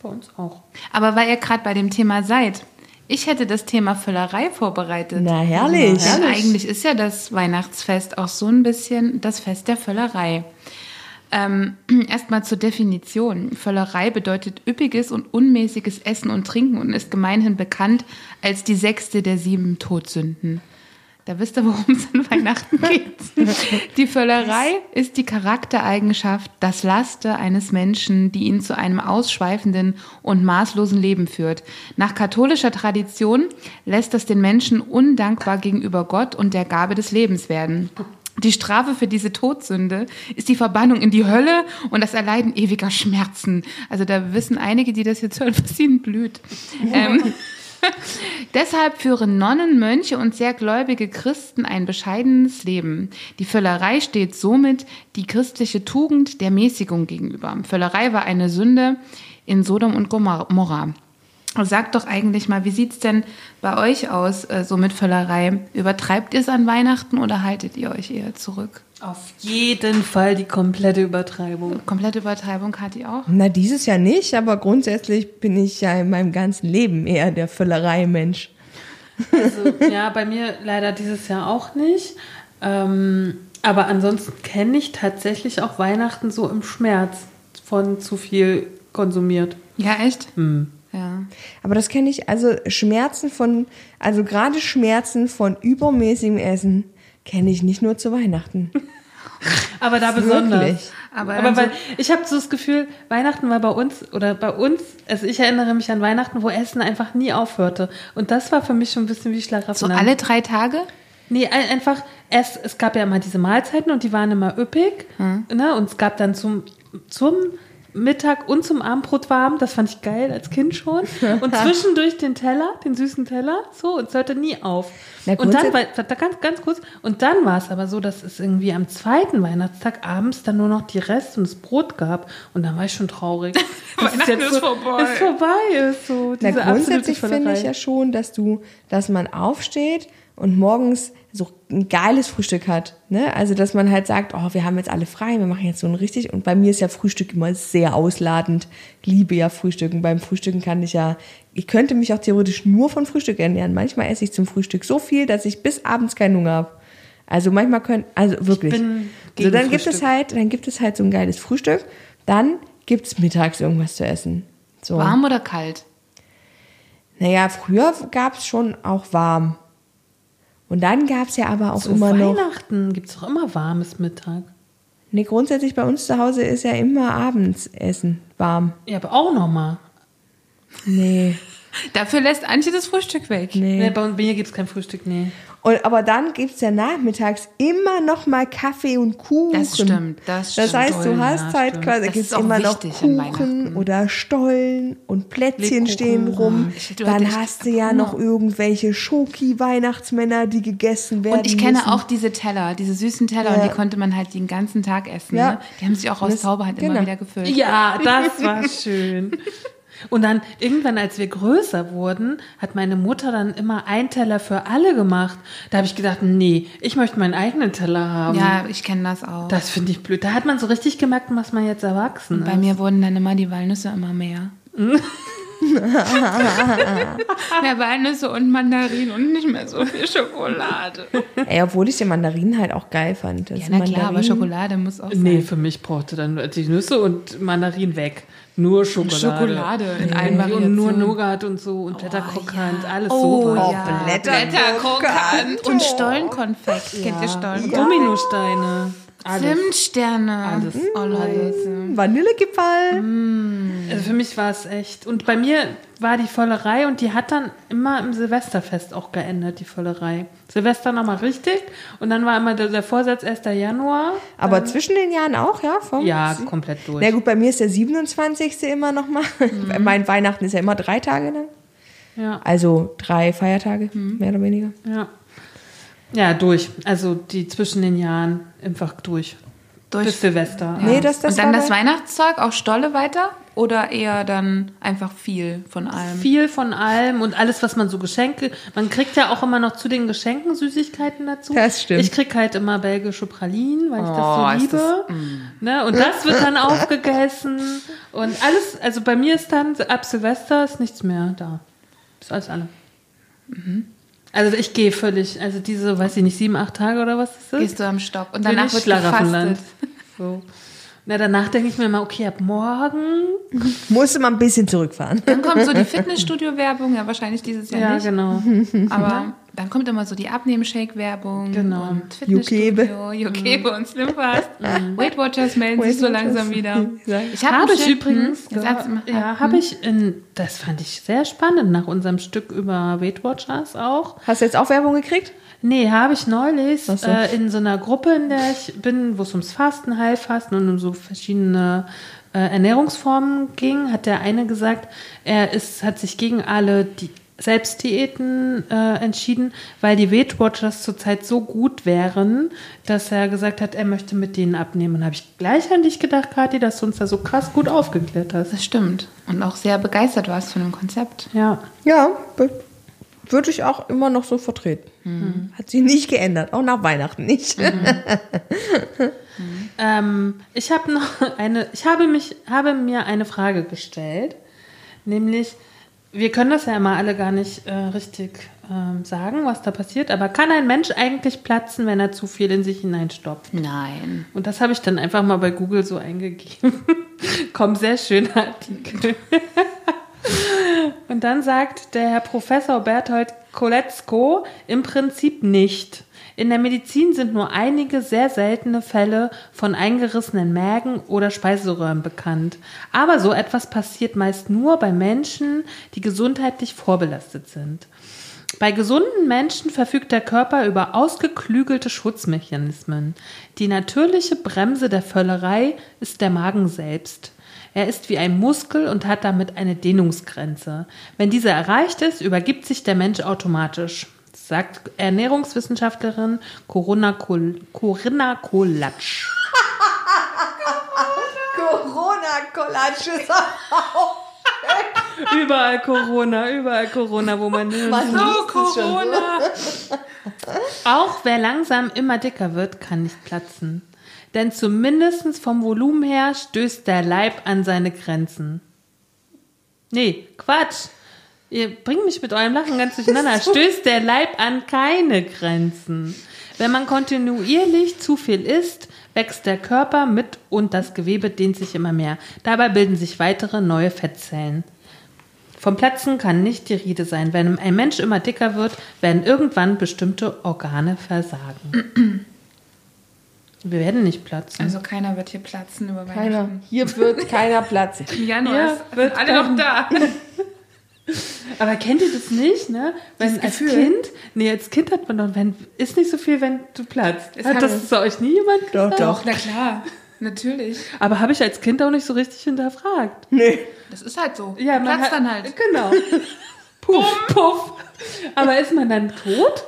Bei uns auch. Aber weil ihr gerade bei dem Thema seid, ich hätte das Thema Völlerei vorbereitet. Na, herrlich. Denn eigentlich ist ja das Weihnachtsfest auch so ein bisschen das Fest der Völlerei. Ähm, [clears throat] Erstmal zur Definition. Völlerei bedeutet üppiges und unmäßiges Essen und Trinken und ist gemeinhin bekannt als die sechste der sieben Todsünden. Da wisst ihr, worum es an Weihnachten [laughs] geht. Die Völlerei ist die Charaktereigenschaft, das Laster eines Menschen, die ihn zu einem ausschweifenden und maßlosen Leben führt. Nach katholischer Tradition lässt das den Menschen undankbar gegenüber Gott und der Gabe des Lebens werden. Die Strafe für diese Todsünde ist die Verbannung in die Hölle und das Erleiden ewiger Schmerzen. Also da wissen einige, die das jetzt hören, [laughs] was ihnen blüht. Ähm, [laughs] Deshalb führen Nonnen, Mönche und sehr gläubige Christen ein bescheidenes Leben. Die Völlerei steht somit die christliche Tugend der Mäßigung gegenüber. Völlerei war eine Sünde in Sodom und Gomorra. Sagt doch eigentlich mal, wie sieht's denn bei euch aus, äh, so mit Völlerei? Übertreibt ihr es an Weihnachten oder haltet ihr euch eher zurück? Auf jeden Fall die komplette Übertreibung. Komplette Übertreibung hat die auch? Na, dieses Jahr nicht, aber grundsätzlich bin ich ja in meinem ganzen Leben eher der Völlerei-Mensch. Also, ja, bei mir leider dieses Jahr auch nicht. Ähm, aber ansonsten kenne ich tatsächlich auch Weihnachten so im Schmerz von zu viel konsumiert. Ja, echt? Hm. Ja. Aber das kenne ich, also Schmerzen von, also gerade Schmerzen von übermäßigem Essen kenne ich nicht nur zu Weihnachten. [laughs] Aber da besonders. Wirklich. Aber, Aber weil ich habe so das Gefühl, Weihnachten war bei uns oder bei uns, also ich erinnere mich an Weihnachten, wo Essen einfach nie aufhörte. Und das war für mich schon ein bisschen wie so Schlaraffenland. alle drei Tage? Nee, ein- einfach, es, es gab ja immer diese Mahlzeiten und die waren immer üppig. Ne? Und es gab dann zum, zum Mittag und zum Abendbrot warm. Das fand ich geil als Kind schon. [laughs] Und zwischendurch den Teller, den süßen Teller, so, und es hörte nie auf. Na, und dann, grundsätzlich- war, da ganz, ganz kurz, und dann war es aber so, dass es irgendwie am zweiten Weihnachtstag abends dann nur noch die Reste und das Brot gab. Und dann war ich schon traurig. [laughs] Weihnachten jetzt ist vorbei. Ist vorbei, ist so. Na, Diese grundsätzlich absolute finde ich ja schon, dass du, dass man aufsteht und morgens so ein geiles Frühstück hat. Ne? Also, dass man halt sagt, oh, wir haben jetzt alle frei, wir machen jetzt so ein richtig. Und bei mir ist ja Frühstück immer sehr ausladend. Ich liebe ja Frühstücken. Beim Frühstücken kann ich ja, ich könnte mich auch theoretisch nur von Frühstück ernähren. Manchmal esse ich zum Frühstück so viel, dass ich bis abends keinen Hunger habe. Also manchmal können, also wirklich. so, dann gibt es Frühstück. halt, dann gibt es halt so ein geiles Frühstück. Dann gibt es mittags irgendwas zu essen. So. Warm oder kalt? Naja, früher gab es schon auch warm. Und dann gab es ja aber auch Zu immer noch. Weihnachten gibt es doch immer warmes Mittag. Nee, grundsätzlich bei uns zu Hause ist ja immer abends Essen warm. Ja, aber auch nochmal. Nee, [laughs] Dafür lässt Antje das Frühstück weg. Nee. nee. bei uns- bei mir gibt es kein Frühstück, nee. Und, aber dann gibt es ja nachmittags immer noch mal Kaffee und Kuchen. Das stimmt, das Das stimmt. heißt, du hast halt stimmt. quasi, Das gibt immer noch Kuchen oder Stollen und Plätzchen Lebkuchen. stehen rum. Ich- du Dann hast du ja noch irgendwelche Schoki-Weihnachtsmänner, die gegessen werden Und ich kenne müssen. auch diese Teller, diese süßen Teller, und Ja. die konnte man halt den ganzen Tag essen. Ja. Ne? Die haben sich auch aus Das- Zauberhand immer genau. wieder gefüllt. Ja, das war schön. [laughs] Und dann irgendwann, als wir größer wurden, hat meine Mutter dann immer einen Teller für alle gemacht. Da habe ich gedacht, nee, ich möchte meinen eigenen Teller haben. Ja, ich kenne das auch. Das finde ich blöd. Da hat man so richtig gemerkt, was man jetzt erwachsen Bei ist. mir wurden dann immer die Walnüsse immer mehr. [laughs] mehr Walnüsse und Mandarinen und nicht mehr so viel Schokolade. Ey, obwohl ich die Mandarinen halt auch geil fand. Das Ja, na klar, aber Mandarinen- Schokolade muss auch sein. Nee, für mich brauchte dann die Nüsse und Mandarin weg. Nur Schokolade. Schokolade in allen Und Variationen. nur Nougat und so und Blätterkrokant, alles Oh, sowas. ja. Blätter- Blätterkrokant und Stollenkonfekt. Kennt ihr Stollenkonfekt? Dominosteine. Alles. Zimtsterne. Alles. Oh, Leute. Vanillekipferl. Also für mich war es echt. Und bei mir war die Vollerei und die hat dann immer im Silvesterfest auch geendet, die Vollerei. Silvester nochmal richtig und dann war immer der, der Vorsatz 1. Januar. Aber zwischen den Jahren auch, ja? Vom Ja, komplett durch. Na gut, bei mir ist der 27. immer noch mal. Mhm. [laughs] mein Weihnachten ist ja immer drei Tage lang. Ja, Also drei Feiertage, Mhm. mehr oder weniger. ja. Ja, durch. Also die zwischen den Jahren einfach durch. Durch. Bis Silvester. Nee, das, das und dann das Weihnachtszeug, auch Stolle weiter? Oder eher dann einfach viel von allem? Viel von allem und alles, was man so Geschenke. Man kriegt ja auch immer noch zu den Geschenken Süßigkeiten dazu. Das stimmt. Ich krieg halt immer belgische Pralinen, weil ich Oh, das so liebe. ne? Und das wird dann aufgegessen. Und alles, also bei mir ist dann ab Silvester ist nichts mehr da. Ist alles alle. Also ich gehe völlig, also diese, weiß ich nicht, sieben, acht Tage oder was ist das? Gehst du am Stock und Bin danach ich wird gefastet. [laughs] So. Na, danach denke ich mir mal, okay, ab morgen. Musste man ein bisschen zurückfahren. Dann kommt so die [laughs] Fitnessstudio-Werbung, ja wahrscheinlich dieses Jahr Ja, nicht. genau. Aber dann kommt immer so die Abnehmen-Shake-Werbung. Genau. Und Fitnessstudio. Jokebe und Slimfast. [laughs] Weight Watchers melden sich so Weight langsam wieder. [laughs] Ja. Ich habe einen ich übrigens, Hm, mal. ja, habe ich in, das fand ich sehr spannend nach unserem Stück über Weight Watchers auch. Hast du jetzt auch Werbung gekriegt? Nee, habe ich neulich so. äh, in so einer Gruppe, in der ich bin, wo es ums Fasten, Heilfasten und um so verschiedene äh, Ernährungsformen ging, hat der eine gesagt, er ist, hat sich gegen alle die Selbstdiäten äh, entschieden, weil die Weight Watchers zurzeit so gut wären, dass er gesagt hat, er möchte mit denen abnehmen. Und habe ich gleich an dich gedacht, Kathi, dass du uns da so krass gut aufgeklärt hast. Das stimmt. Und auch sehr begeistert warst von dem Konzept. Ja. Ja, würde ich auch immer noch so vertreten. Hat sich nicht geändert, auch nach Weihnachten nicht. [laughs] Ähm, ich habe noch eine, ich habe mich, habe mir eine Frage gestellt, nämlich, wir können das ja immer alle gar nicht äh, richtig ähm, sagen, was da passiert, aber kann ein Mensch eigentlich platzen, wenn er zu viel in sich hineinstopft? Nein. Und das habe ich dann einfach mal bei Google so eingegeben. [laughs] Kommt sehr schöner Artikel. [laughs] Und dann sagt der Herr Professor Berthold Koletzko im Prinzip nicht. In der Medizin sind nur einige sehr seltene Fälle von eingerissenen Mägen oder Speiseröhren bekannt. Aber so etwas passiert meist nur bei Menschen, die gesundheitlich vorbelastet sind. Bei gesunden Menschen verfügt der Körper über ausgeklügelte Schutzmechanismen. Die natürliche Bremse der Völlerei ist der Magen selbst. Er ist wie ein Muskel und hat damit eine Dehnungsgrenze. Wenn diese erreicht ist, übergibt sich der Mensch automatisch, sagt Ernährungswissenschaftlerin Corinna, Kol Corinna Kolatsch. Corona-Kollatsch ist Überall Corona, überall Corona, wo man hin. so Corona. Auch wer langsam immer dicker wird, kann nicht platzen. Denn zumindest vom Volumen her stößt der Leib an seine Grenzen. Nee, Quatsch. Ihr bringt mich mit eurem Lachen ganz durcheinander. [laughs] Stößt der Leib an keine Grenzen. Wenn man kontinuierlich zu viel isst, wächst der Körper mit und das Gewebe dehnt sich immer mehr. Dabei bilden sich weitere neue Fettzellen. Vom Platzen kann nicht die Rede sein. Wenn ein Mensch immer dicker wird, werden irgendwann bestimmte Organe versagen. Wir werden nicht platzen. Also keiner wird hier platzen über Keiner. Weihnachten. Hier wird keiner [laughs] platzen. Im Januar Ja, ist- wird sind alle noch da. [laughs] [laughs] Aber kennt ihr das nicht, ne? Wenn Dieses als Gefühl? Kind, nee, als Kind hat man doch, wenn, ist nicht so viel, wenn du platzt. Es Hat das zu euch nie jemand Doch, gesagt? doch. Na klar, natürlich. Aber habe ich als Kind auch nicht so richtig hinterfragt. Nee. Das ist halt so. Ja, man Platzt hat, dann halt. Genau. [laughs] puff, puff. Aber ist man dann tot?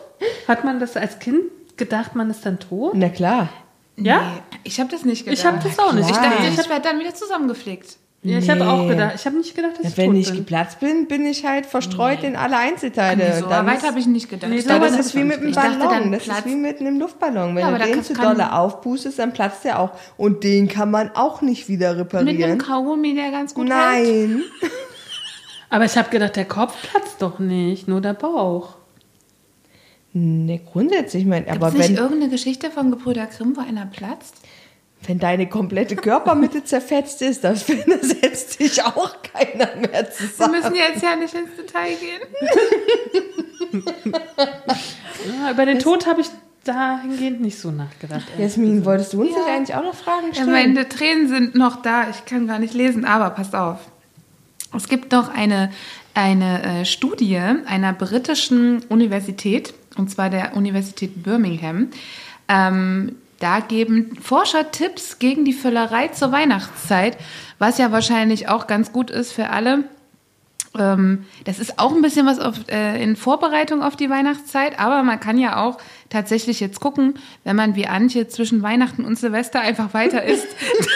Hat man das als Kind gedacht, man ist dann tot? Na klar. Ja? Nee, ich habe das nicht gedacht. Ich habe das auch nicht. Ich dachte, ich werde dann wieder zusammengepflegt. Ja, ich habe auch Nee. gedacht, ich habe nicht gedacht, dass ich Wenn tot ich bin. geplatzt bin, bin ich halt verstreut in alle Einzelteile. so Dann weit habe ich nicht gedacht. Nee, Ich Ja, dachte, das ist wie mit einem Ballon. dann Das ist wie mit einem Luftballon. Wenn Ja, du den zu dolle aufpustest, dann platzt der auch. Und den kann man auch nicht wieder Mit einem reparieren. Kaugummi, der ganz gut hält. Nein. Aber ich habe gedacht, der Kopf platzt doch nicht, nur der Bauch. Ne, grundsätzlich, mein, Gibt aber es nicht wenn, irgendeine Geschichte von Gebrüder Grimm, wo einer platzt? Wenn deine komplette Körpermitte [laughs] zerfetzt ist, das [laughs] setzt sich auch keiner mehr Wir zusammen. müssen jetzt ja nicht ins Detail gehen. [laughs] Ja, über den Tod habe ich dahingehend nicht so nachgedacht. Jasmin, gesagt. wolltest du uns Ja. nicht eigentlich auch noch Fragen Ja, stellen? meine Tränen sind noch da. Ich kann gar nicht lesen, aber passt auf. Es gibt noch eine, eine äh, Studie einer britischen Universität, und zwar der Universität Birmingham. Ähm, da geben Forscher Tipps gegen die Völlerei zur Weihnachtszeit, was ja wahrscheinlich auch ganz gut ist für alle. Ähm, das ist auch ein bisschen was auf, äh, in Vorbereitung auf die Weihnachtszeit, aber man kann ja auch tatsächlich jetzt gucken, wenn man wie Antje zwischen Weihnachten und Silvester einfach weiter isst.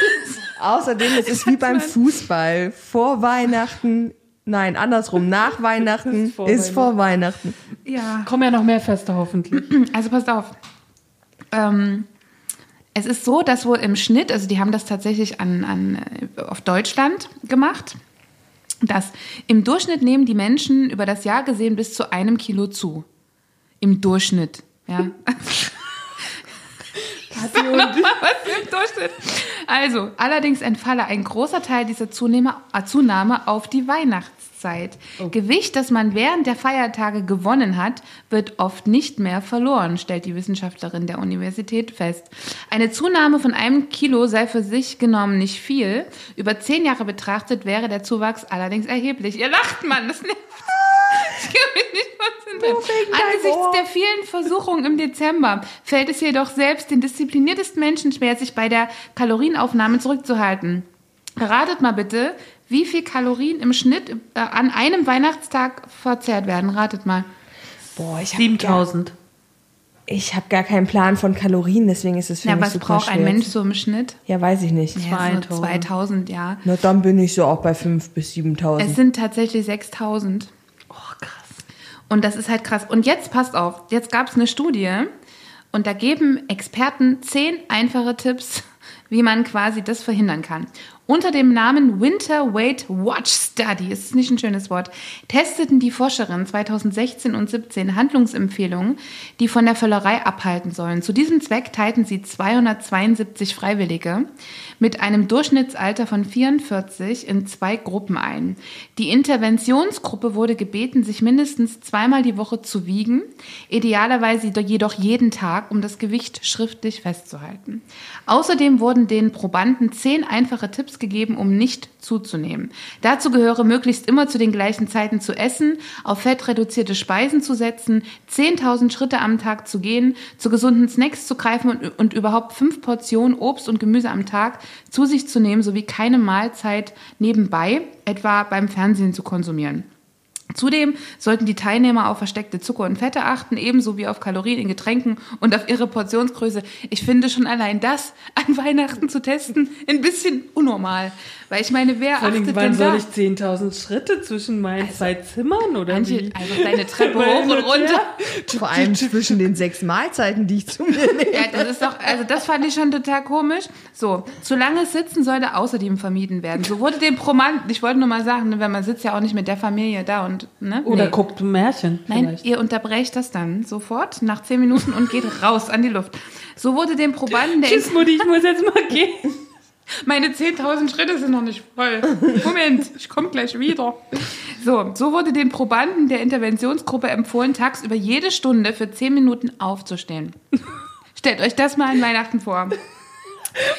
[laughs] Außerdem, es ist wie beim Fußball. Vor Weihnachten, nein, andersrum, nach Weihnachten Ist vor ist vor Weihnachten. ja. Kommen ja noch mehr Feste hoffentlich. Also passt auf. Ähm, es ist so, dass wohl im Schnitt, also die haben das tatsächlich an, an, äh, auf Deutschland gemacht, dass im Durchschnitt nehmen die Menschen über das Jahr gesehen bis zu einem Kilo zu. Im Durchschnitt. Ja. [laughs] [laughs] Also, allerdings entfalle ein großer Teil dieser äh, Zunahme auf die Weihnachtszeit. Fastenzeit. Gewicht, das man während der Feiertage gewonnen hat, wird oft nicht mehr verloren, stellt die Wissenschaftlerin der Universität fest. Eine Zunahme von einem Kilo sei für sich genommen nicht viel. Über zehn Jahre betrachtet wäre der Zuwachs allerdings erheblich. Ihr lacht, Mann, das nervt. [laughs] Ich kann mich nicht konzentrieren. Angesichts der vielen Versuchungen im Dezember fällt es jedoch selbst den diszipliniertesten Menschen schwer, sich bei der Kalorienaufnahme zurückzuhalten. Ratet mal bitte, wie viel Kalorien im Schnitt äh, an einem Weihnachtstag verzehrt werden. Ratet mal. Boah, ich habe gar, 7000. ich hab gar keinen Plan von Kalorien, deswegen ist es für Ja, mich was super braucht schwer. ein Mensch so im Schnitt? Ja, weiß ich nicht. Ja, so 2000. 2000, ja. Na, dann bin ich so auch bei 5.000 bis 7.000. Es sind tatsächlich 6000. Oh, krass. Und das ist halt krass. Und jetzt passt auf, jetzt gab es eine Studie und da geben Experten zehn einfache Tipps, wie man quasi das verhindern kann. Unter dem Namen Winter Weight Watch Study, es ist nicht ein schönes Wort, testeten die Forscherinnen 2016 und 17 Handlungsempfehlungen, die von der Völlerei abhalten sollen. Zu diesem Zweck teilten sie 272 Freiwillige mit einem Durchschnittsalter von 44 in zwei Gruppen ein. Die Interventionsgruppe wurde gebeten, sich mindestens zweimal die Woche zu wiegen, idealerweise jedoch jeden Tag, um das Gewicht schriftlich festzuhalten. Außerdem wurden den Probanden zehn einfache Tipps gegeben, um nicht zuzunehmen. Dazu gehöre möglichst immer zu den gleichen Zeiten zu essen, auf fettreduzierte Speisen zu setzen, 10.000 Schritte am Tag zu gehen, zu gesunden Snacks zu greifen und, und überhaupt fünf Portionen Obst und Gemüse am Tag zu sich zu nehmen, sowie keine Mahlzeit nebenbei, etwa beim Fernsehen zu konsumieren. Zudem sollten die Teilnehmer auf versteckte Zucker und Fette achten, ebenso wie auf Kalorien in Getränken und auf ihre Portionsgröße. Ich finde schon allein das an Weihnachten zu testen ein bisschen unnormal. Weil ich meine, wer Vor allem, achtet wann denn soll da? ich 10.000 Schritte zwischen meinen zwei Zimmern oder Manche, wie? einfach deine Treppe [laughs] hoch und runter. Vor allem zwischen den sechs Mahlzeiten, die ich zu mir nehme. Ja, das ist doch, also das fand ich schon total komisch. So, zu langes Sitzen sollte außerdem vermieden werden. So wurde dem Probanden, ich wollte nur mal sagen, ne, weil man sitzt ja auch nicht mit der Familie da und, ne? Oder Nee. guckt ein Märchen Nein, vielleicht. ihr unterbrecht das dann sofort nach zehn Minuten und geht [laughs] raus an die Luft. So wurde dem Probanden der Tschüss, Mutti, ich muss jetzt mal gehen. [laughs] Meine 10.000 Schritte sind noch nicht voll. Moment, ich komme gleich wieder. So, so wurde den Probanden der Interventionsgruppe empfohlen, tagsüber jede Stunde für 10 Minuten aufzustehen. [laughs] Stellt euch das mal an Weihnachten vor.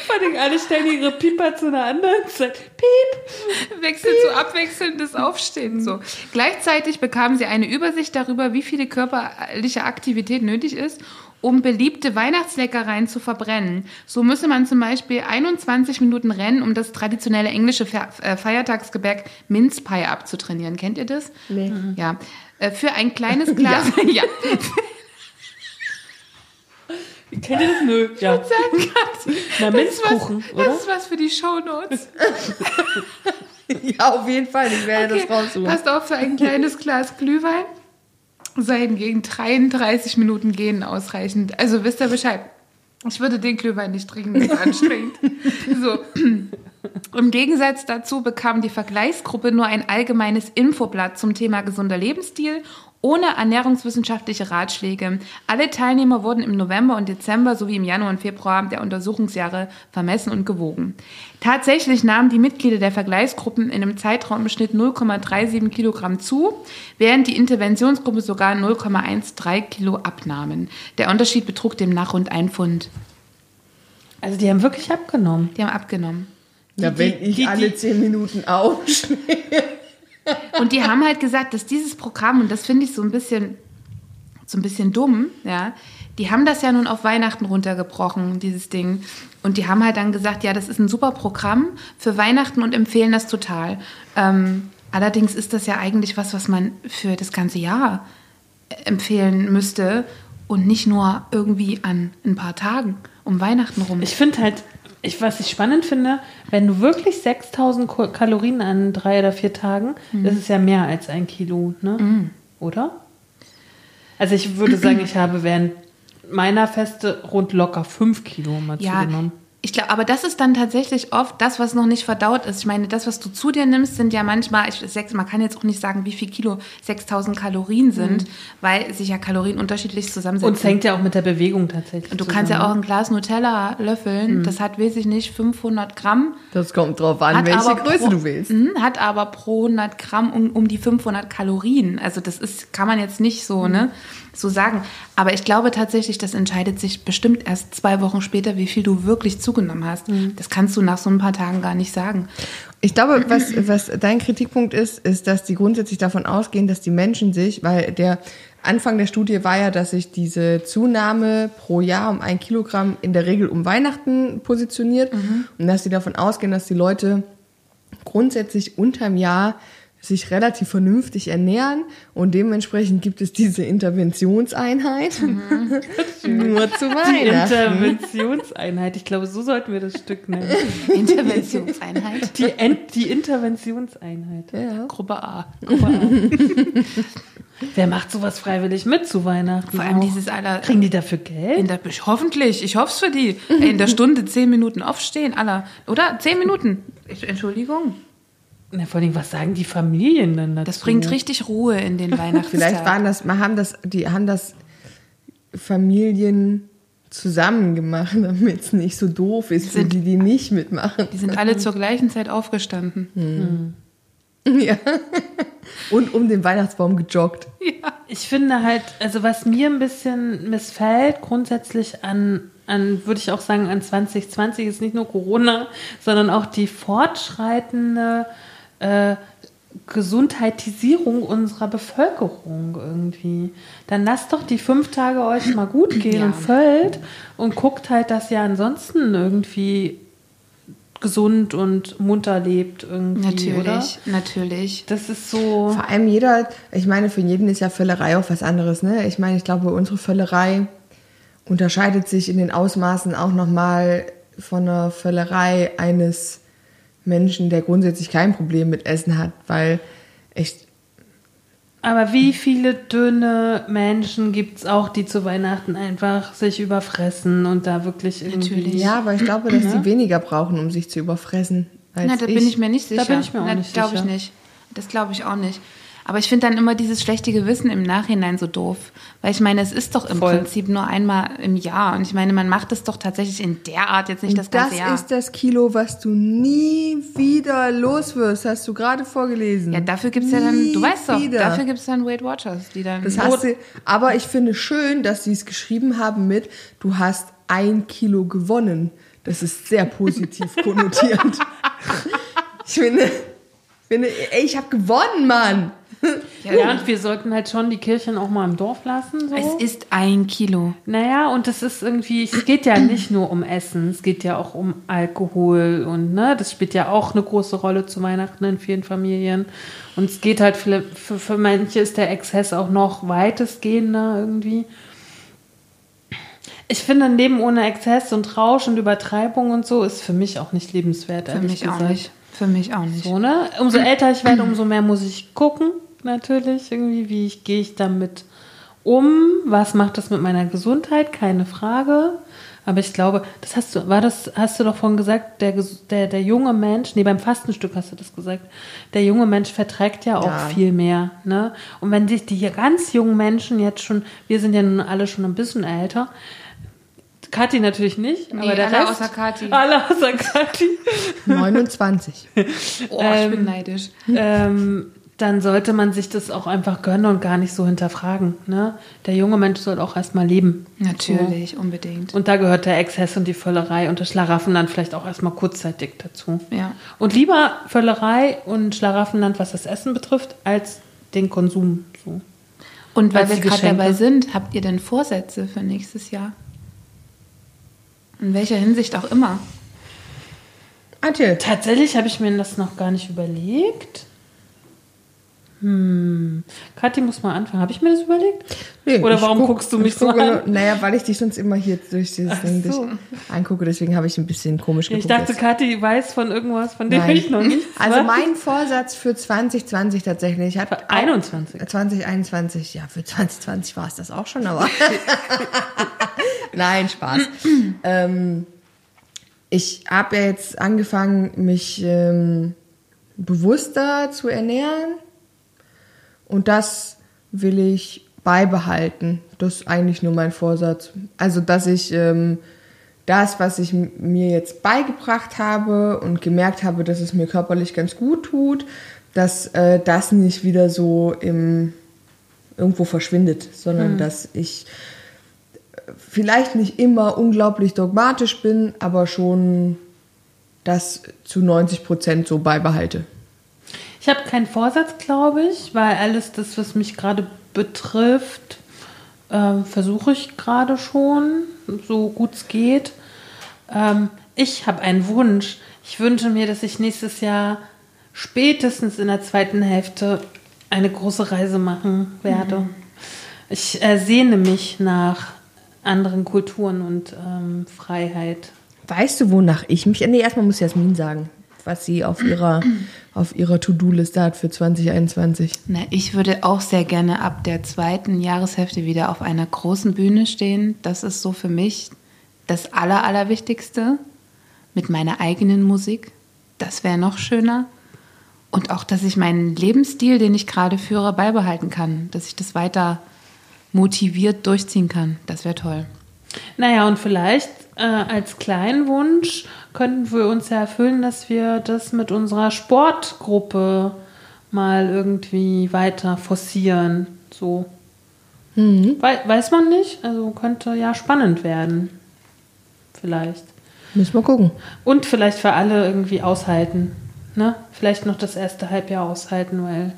Vor allem alle stellen ihre Pieper zu einer anderen Zeit. Piep. Wechselt so abwechselndes Aufstehen. So. Gleichzeitig bekamen sie eine Übersicht darüber, wie viele körperliche Aktivität nötig ist, um beliebte Weihnachtsleckereien zu verbrennen. So müsse man zum Beispiel 21 Minuten rennen, um das traditionelle englische äh, Feiertagsgebäck Mince Pie abzutrainieren. Kennt ihr das? Nee. Ja. Äh, Für ein kleines [laughs] Glas. [laughs] ja. Kennt ihr das? Nö. Ja. Sagen kann. [laughs] Na, Das ist was- oder? Das ist was für die Shownotes. [laughs] Ja, auf jeden Fall. Ich werde das raussuchen. Passt auf für ein kleines [laughs] Glas Glühwein. Sei hingegen 33 Minuten gehen ausreichend. Also wisst ihr Bescheid. Ich würde den Glühwein nicht trinken, das ist anstrengend. So. Im Gegensatz dazu bekam die Vergleichsgruppe nur ein allgemeines Infoblatt zum Thema gesunder Lebensstil ohne ernährungswissenschaftliche Ratschläge. Alle Teilnehmer wurden im November und Dezember sowie im Januar und Februar der Untersuchungsjahre vermessen und gewogen. Tatsächlich nahmen die Mitglieder der Vergleichsgruppen in einem Zeitraum im Schnitt 0,37 Kilogramm zu, während die Interventionsgruppe sogar 0,13 Kilo abnahmen. Der Unterschied betrug demnach rund ein Pfund. Also die haben wirklich abgenommen. Die haben abgenommen. Ja, wenn die- ich die- alle die- zehn Minuten aufstehe. [laughs] Und die haben halt gesagt, dass dieses Programm, und das finde ich so ein bisschen, so ein bisschen dumm, ja, die haben das ja nun auf Weihnachten runtergebrochen, dieses Ding. Und die haben halt dann gesagt, ja, das ist ein super Programm für Weihnachten und empfehlen das total. Ähm, allerdings ist das ja eigentlich was, was man für das ganze Jahr empfehlen müsste und nicht nur irgendwie an ein paar Tagen um Weihnachten rum. Ich finde halt, ich, was ich spannend finde, wenn du wirklich 6000 Ko- Kalorien an drei oder vier Tagen, das ist ja mehr als ein Kilo, ne? Oder? Also ich würde sagen, ich habe während meiner Feste rund locker fünf Kilo mal Ja, zugenommen. Ich glaube, aber das ist dann tatsächlich oft das, was noch nicht verdaut ist. Ich meine, das, was du zu dir nimmst, sind ja manchmal, ich, sechs, man kann jetzt auch nicht sagen, wie viel Kilo 6000 Kalorien sind, weil sich ja Kalorien unterschiedlich zusammensetzen. Und es hängt ja auch mit der Bewegung tatsächlich. Und du kannst ja auch ein Glas Nutella löffeln, das hat, weiß ich nicht, 500 Gramm. Das kommt drauf an, Hat welche Größe pro, du willst. Mhm, Hat aber pro 100 Gramm um, um die 500 Kalorien. Also das ist, kann man jetzt nicht so, ne, so sagen. Aber ich glaube tatsächlich, das entscheidet sich bestimmt erst zwei Wochen später, wie viel du wirklich zugenommen hast. Das kannst du nach so ein paar Tagen gar nicht sagen. Ich glaube, was, was dein Kritikpunkt ist, ist, dass die grundsätzlich davon ausgehen, dass die Menschen sich, weil der Anfang der Studie war ja, dass sich diese Zunahme pro Jahr um ein Kilogramm in der Regel um Weihnachten positioniert und dass sie davon ausgehen, dass die Leute grundsätzlich unterm Jahr sich relativ vernünftig ernähren und dementsprechend gibt es diese Interventionseinheit [laughs] nur zu Die Weihnachten. Interventionseinheit. Ich glaube, so sollten wir das Stück nennen. [laughs] Interventionseinheit. Die, Ent die Interventionseinheit. Ja. Gruppe A. Mal an. [laughs] Wer macht sowas freiwillig mit zu Weihnachten? Vor allem auch? dieses aller. Kriegen die dafür Geld? In der, hoffentlich, ich hoffe es für die. In der Stunde zehn Minuten aufstehen, aller. Oder? Zehn Minuten. Ich, Entschuldigung. Na, vor allem, was sagen die Familien denn dazu? Das bringt richtig Ruhe in den [laughs] Weihnachtstag. Vielleicht waren das, haben das, die haben das Familien zusammen gemacht, [laughs] damit es nicht so doof ist für Sind- die, die nicht mitmachen. Die sind alle zur gleichen Zeit aufgestanden. Ja. [laughs] Und um den Weihnachtsbaum gejoggt. Ich finde halt, also was mir ein bisschen missfällt, grundsätzlich an, an würde ich auch sagen, an 2020 ist nicht nur Corona, sondern auch die fortschreitende äh, Gesundheitsisierung unserer Bevölkerung irgendwie. Dann lasst doch die fünf Tage euch mal gut [clears throat] gehen Ja. und völlt und guckt halt, dass ihr ansonsten irgendwie gesund und munter lebt irgendwie, Natürlich, oder? natürlich. Das ist so. Vor allem jeder, ich meine, für jeden ist ja Völlerei auch was anderes, ne? Ich meine, ich glaube, unsere Völlerei unterscheidet sich in den Ausmaßen auch nochmal von der Völlerei eines Menschen, der grundsätzlich kein Problem mit Essen hat, weil ich, Aber wie viele dünne Menschen gibt es auch, die zu Weihnachten einfach sich überfressen und da wirklich irgendwie. Natürlich. ja, aber ich glaube, dass die weniger brauchen, um sich zu überfressen. Als Na, da bin ich mir nicht Da sicher. bin ich mir auch Na, nicht Glaube ich sicher. nicht. Das glaube ich auch nicht. Aber ich finde dann immer dieses schlechte Gewissen im Nachhinein so doof. Weil ich meine, es ist doch im Voll. Prinzip nur einmal im Jahr. Und ich meine, man macht es doch tatsächlich in der Art jetzt nicht das Das ganze Jahr. ist das Kilo, was du nie wieder los wirst, hast du gerade vorgelesen. ja, dafür gibt es ja dann, du weißt doch, wieder. dafür gibt es dann Weight Watchers, die dann. Das hast du, aber ich finde schön, dass sie es geschrieben haben mit, du hast ein Kilo gewonnen. Das ist sehr positiv [laughs] konnotierend. Ich finde, finde ey, ich habe gewonnen, Mann. Ja, und wir sollten halt schon die Kirchen auch mal im Dorf lassen. So. es ist ein Kilo. Naja, und das ist irgendwie, es geht ja nicht nur um Essen, es geht ja auch um Alkohol und ne, das spielt ja auch eine große Rolle zu Weihnachten in vielen Familien. Und es geht halt für, für, für manche ist der Exzess auch noch weitestgehender irgendwie. Ich finde, ein Leben ohne Exzess und Rausch und Übertreibung und so ist für mich auch nicht lebenswert. Für mich auch gesagt. nicht. Für mich auch nicht. So, ne? Umso älter ich werde, umso mehr muss ich gucken, natürlich. Irgendwie, wie ich, gehe ich damit um? Was macht das mit meiner Gesundheit? Keine Frage. Aber ich glaube, das hast du, war das, hast du doch vorhin gesagt, der, der, der junge Mensch, nee, beim Fastenstück hast du das gesagt, der junge Mensch verträgt ja auch Ja. viel mehr, ne? Und wenn sich die ganz jungen Menschen jetzt schon, wir sind ja nun alle schon ein bisschen älter, Kathi natürlich nicht, Nee, aber der alle Rest, außer Kathi. Alle außer Kathi. 29. [laughs] Oh, ich bin neidisch. ähm, dann sollte man sich das auch einfach gönnen und gar nicht so hinterfragen. Ne? Der junge Mensch soll auch erstmal leben. Natürlich, unbedingt. Und da gehört der Exzess und die Völlerei und das Schlaraffenland vielleicht auch erstmal kurzzeitig dazu. Ja. Und lieber Völlerei und Schlaraffenland, was das Essen betrifft, als den Konsum. So. Und weil Als wir gerade dabei sind, habt ihr denn Vorsätze für nächstes Jahr? In welcher Hinsicht auch immer. Antje, Tatsächlich habe ich mir das noch gar nicht überlegt. Hm. Kathi muss mal anfangen. Habe ich mir das überlegt? nee, Oder ich warum guck- guckst du mich ich so an? Naja, weil ich dich sonst immer hier durch dieses Ding so. angucke, deswegen habe ich ein bisschen komisch Ich geguckt. dachte, jetzt. Kathi weiß von irgendwas, von dem Nein. ich noch nichts [laughs] Also mein Vorsatz für 2020 tatsächlich hat Für 21. 2021, ja, für 2020 war es das auch schon, aber. [laughs] Nein, Spaß. [clears throat] ähm, ich habe ja jetzt angefangen, mich ähm, bewusster zu ernähren. Und das will ich beibehalten. Das ist eigentlich nur mein Vorsatz. Also, dass ich ähm, das, was ich mir jetzt beigebracht habe und gemerkt habe, dass es mir körperlich ganz gut tut, dass äh, das nicht wieder so im, irgendwo verschwindet, sondern Hm. dass ich vielleicht nicht immer unglaublich dogmatisch bin, aber schon das zu 90 Prozent so beibehalte. Ich habe keinen Vorsatz, glaube ich, weil alles das, was mich gerade betrifft, ähm, versuche ich gerade schon, so gut es geht. Ähm, ich habe einen Wunsch. Ich wünsche mir, dass ich nächstes Jahr spätestens in der zweiten Hälfte eine große Reise machen werde. Ich äh, sehne mich nach anderen Kulturen und ähm, Freiheit. Weißt du, wonach ich mich. Nee, erstmal muss Jasmin sagen, was sie auf ihrer, auf ihrer To-Do-Liste hat für 2021. Na, ich würde auch sehr gerne ab der zweiten Jahreshälfte wieder auf einer großen Bühne stehen. Das ist so für mich das Aller, Allerwichtigste. Mit meiner eigenen Musik. Das wäre noch schöner. Und auch, dass ich meinen Lebensstil, den ich gerade führe, beibehalten kann. Dass ich das weiter motiviert durchziehen kann. Das wäre toll. Naja, und vielleicht äh, als kleinen Wunsch könnten wir uns ja erfüllen, dass wir das mit unserer Sportgruppe mal irgendwie weiter forcieren. So. Mhm. Wei weiß man nicht. Also könnte ja spannend werden. Vielleicht. Müssen wir gucken. Und vielleicht für alle irgendwie aushalten. Ne? Vielleicht noch das erste Halbjahr aushalten, weil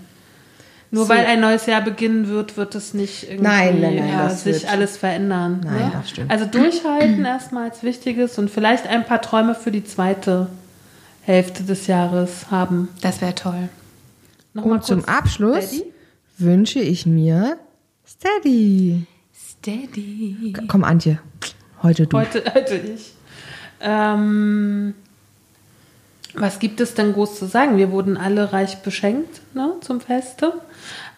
nur So. weil ein neues Jahr beginnen wird, wird es nicht irgendwie Nein, nein, nein, ja, sich wird- alles verändern. Nein, ne? das stimmt. Also durchhalten erstmal als Wichtiges und vielleicht ein paar Träume für die zweite Hälfte des Jahres haben. Das wäre toll. Nochmal Und zum Abschluss Steady? wünsche ich mir Steady. Steady. Komm, Antje, heute du. Heute, heute ich. Ähm, was gibt es denn groß zu sagen? Wir wurden alle reich beschenkt ne, zum Feste.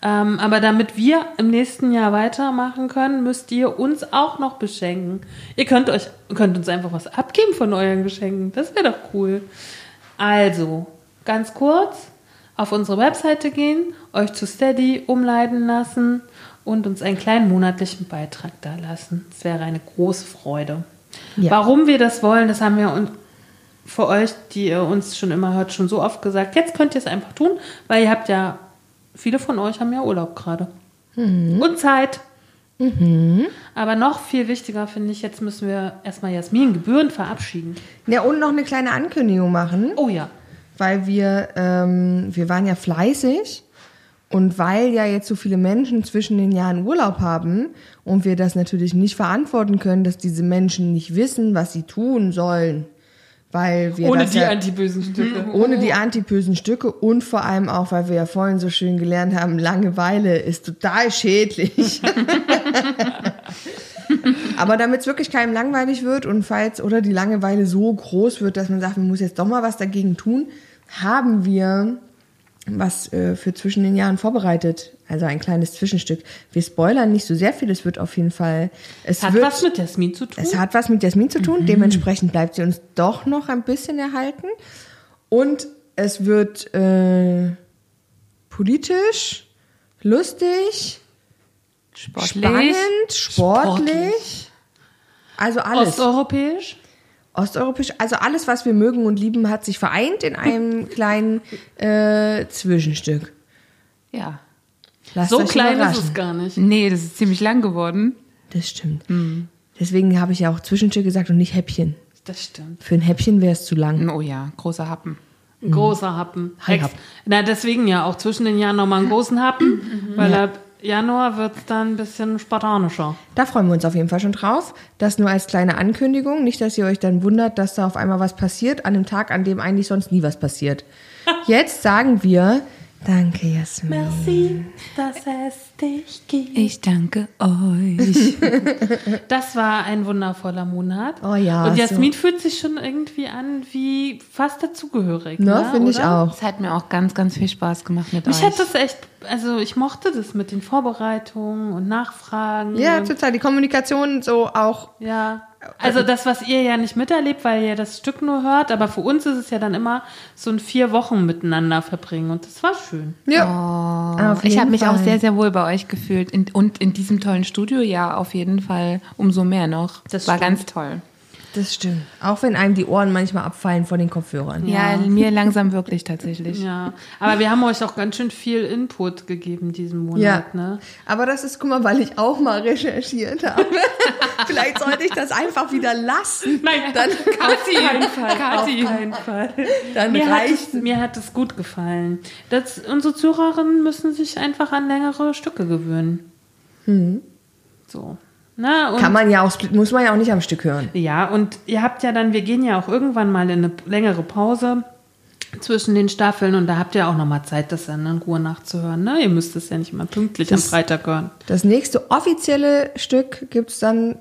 Ähm, aber damit wir im nächsten Jahr weitermachen können, müsst ihr uns auch noch beschenken. Ihr könnt euch könnt uns einfach was abgeben von euren Geschenken. Das wäre doch cool. Also, ganz kurz, auf unsere Webseite gehen, euch zu Steady umleiten lassen und uns einen kleinen monatlichen Beitrag da lassen. Das wäre eine große Freude. Ja. Warum wir das wollen, das haben wir uns für euch, die ihr uns schon immer hört, schon so oft gesagt. Jetzt könnt ihr es einfach tun, weil ihr habt ja, viele von euch haben ja Urlaub gerade. Und Zeit. Aber noch viel wichtiger finde ich, jetzt müssen wir erstmal Jasmin Gebühren verabschieden. Ja, und noch eine kleine Ankündigung machen. Oh ja. weil wir, ähm, wir waren ja fleißig und weil ja jetzt so viele Menschen zwischen den Jahren Urlaub haben und wir das natürlich nicht verantworten können, dass diese Menschen nicht wissen, was sie tun sollen, weil wir Ohne die ja, antibösen Stücke. ohne die antibösen Stücke und vor allem auch, weil wir ja vorhin so schön gelernt haben, Langeweile ist total schädlich. [laughs] Aber damit es wirklich keinem langweilig wird und falls oder die Langeweile so groß wird, dass man sagt, man muss jetzt doch mal was dagegen tun, haben wir was äh, für zwischen den Jahren vorbereitet. Also ein kleines Zwischenstück. Wir spoilern nicht so sehr viel, es wird auf jeden Fall. Es Hat wird, was mit Jasmin zu tun? es hat was mit Jasmin zu tun, dementsprechend bleibt sie uns doch noch ein bisschen erhalten. Und es wird äh, politisch, lustig, Sportlich. spannend, sportlich. Also alles. Osteuropäisch? Osteuropäisch, also alles, was wir mögen und lieben, hat sich vereint in einem [laughs] kleinen äh, Zwischenstück. Ja. Lasst So klein ist es gar nicht. Nee, das ist ziemlich lang geworden. Das stimmt. Deswegen habe ich ja auch Zwischenstück gesagt und nicht Häppchen. Das stimmt. Für ein Häppchen wäre es zu lang. Oh ja, großer Happen. Ein großer Happen. Hi. Na, deswegen ja auch zwischen den Jahren nochmal einen großen Happen, weil ab Januar wird es dann ein bisschen spartanischer. Da freuen wir uns auf jeden Fall schon drauf. Das nur als kleine Ankündigung. Nicht, dass ihr euch dann wundert, dass da auf einmal was passiert, an dem Tag, an dem eigentlich sonst nie was passiert. [laughs] Jetzt sagen wir Danke, Jasmin. Merci, dass es dich gibt. Ich danke euch. [laughs] Das war ein wundervoller Monat. Oh ja, Und Jasmin so. fühlt sich schon irgendwie an wie fast dazugehörig. Ne, ne, finde ich auch. Es hat mir auch ganz, ganz viel Spaß gemacht mit Mich euch. hat das echt also ich mochte das mit den Vorbereitungen und Nachfragen. Ja, und, total. Die Kommunikation so auch. ja. Also das, was ihr ja nicht miterlebt, weil ihr das Stück nur hört, aber für uns ist es ja dann immer so ein vier Wochen miteinander verbringen und das war schön. Ja. Auf Ich jeden habe mich auch sehr, sehr wohl bei euch gefühlt. In, und in diesem tollen Studio ja auf jeden Fall umso mehr noch. Das war stimmt. ganz toll. Das stimmt. Auch wenn einem die Ohren manchmal abfallen von den Kopfhörern. Ja, mir langsam wirklich tatsächlich. Ja, aber wir haben euch auch ganz schön viel Input gegeben diesen Monat, Ja. ne? Aber das ist, guck mal, weil ich auch mal recherchiert habe. [laughs] Vielleicht sollte ich das einfach wieder lassen. Nein, Dann, [laughs] auf keinen Fall. Kathi. Auf keinen Fall. dann Mir hat, reicht es, mir hat es gut gefallen. Das, unsere Zuhörerinnen müssen sich einfach an längere Stücke gewöhnen. So. Na, und Kann man ja auch, muss man ja auch nicht am Stück hören. Ja, und ihr habt ja dann, wir gehen ja auch irgendwann mal in eine längere Pause zwischen den Staffeln und da habt ihr auch noch mal Zeit, das dann in Ruhe nachzuhören. Ne? Ihr müsst es ja nicht immer pünktlich am Das- Freitag hören. Das nächste offizielle Stück gibt's dann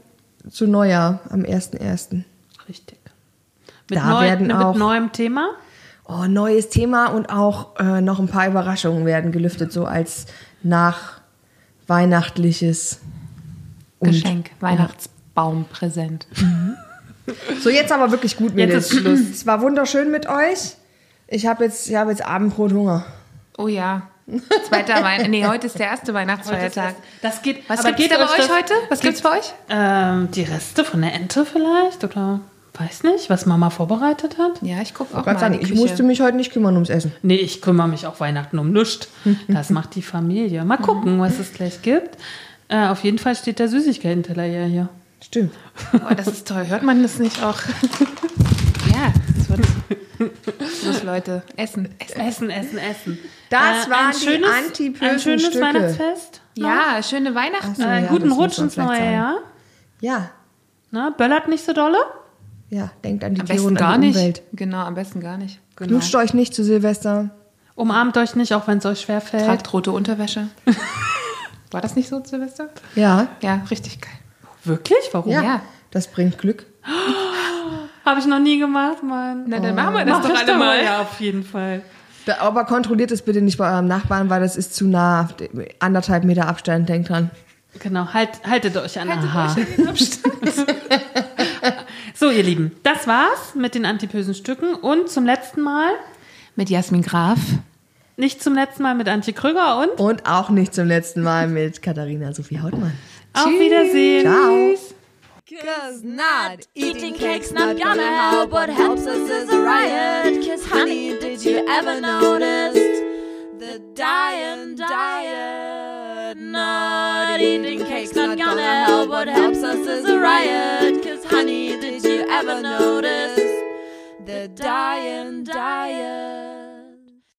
zu Neujahr am 1.1. Richtig. Mit, Da neu, werden mit auch- neuem Thema. Oh, neues Thema und auch äh, noch ein paar Überraschungen werden gelüftet, so als nachweihnachtliches Geschenk, Weihnachtsbaumpräsent. So, jetzt aber wirklich gut, Mädels. Jetzt ist Schluss. Es war wunderschön mit euch. Ich habe jetzt, ich hab jetzt Abendbrot Hunger. Oh ja. Zweiter Weihnachten. Nee, heute ist der erste Weihnachtsfeiertag. Das geht. Was aber gibt's geht da bei euch das- heute? Was gibt's bei euch? Ähm, die Reste von der Ente vielleicht oder weiß nicht, was Mama vorbereitet hat. Ja, ich gucke auch mal die ich musste mich heute nicht kümmern ums Essen. Nee, ich kümmere mich auch Weihnachten um nichts. [laughs] Das macht die Familie. Mal gucken, was es gleich gibt. Äh, auf jeden Fall steht der Süßigkeitenteller ja hier. Stimmt. Oh, das ist toll. Hört man das nicht auch? [laughs] ja, das wird. Los, Leute. Essen. Essen. Essen, essen. Das Äh, waren ein schönes, antipösen Ein schönes Stücke. Weihnachtsfest. Ja, schöne Weihnachten. So, Äh, ja, guten Rutsch ins neue. Jahr. Ja, Ne? Böllert nicht so dolle. ja, denkt an die Am Tiere besten und gar an die nicht. Umwelt. Genau, am besten gar nicht. Knutscht euch nicht zu Silvester. Umarmt euch nicht, auch wenn es euch schwerfällt. Tragt rote Unterwäsche. [laughs] War das nicht so, Silvester? Ja, Ja, richtig geil. Wirklich? Warum? ja, Ja. das bringt Glück. [gasps] Habe ich noch nie gemacht, Mann. Na, dann machen wir das Mach doch alle mal. Ja, auf jeden Fall. Aber kontrolliert es bitte nicht bei eurem Nachbarn, weil das ist zu nah. Anderthalb Meter Abstand, denkt dran. Genau, halt, haltet euch an Aha. [laughs] so, ihr Lieben, das war's mit den antipösen Stücken und zum letzten Mal, Mit Jasmin Graf. Nicht zum letzten Mal mit Antje Krüger und Und auch nicht zum letzten Mal mit Katharina Sophie Hautmann. auf Wiedersehen. Ciao. Cause not eating cake's not gonna help. What helps us is a riot. Cause honey, did you ever notice the dying diet? Not eating cake's not gonna help. What helps us is a riot. Cause honey, did you ever notice the dying diet?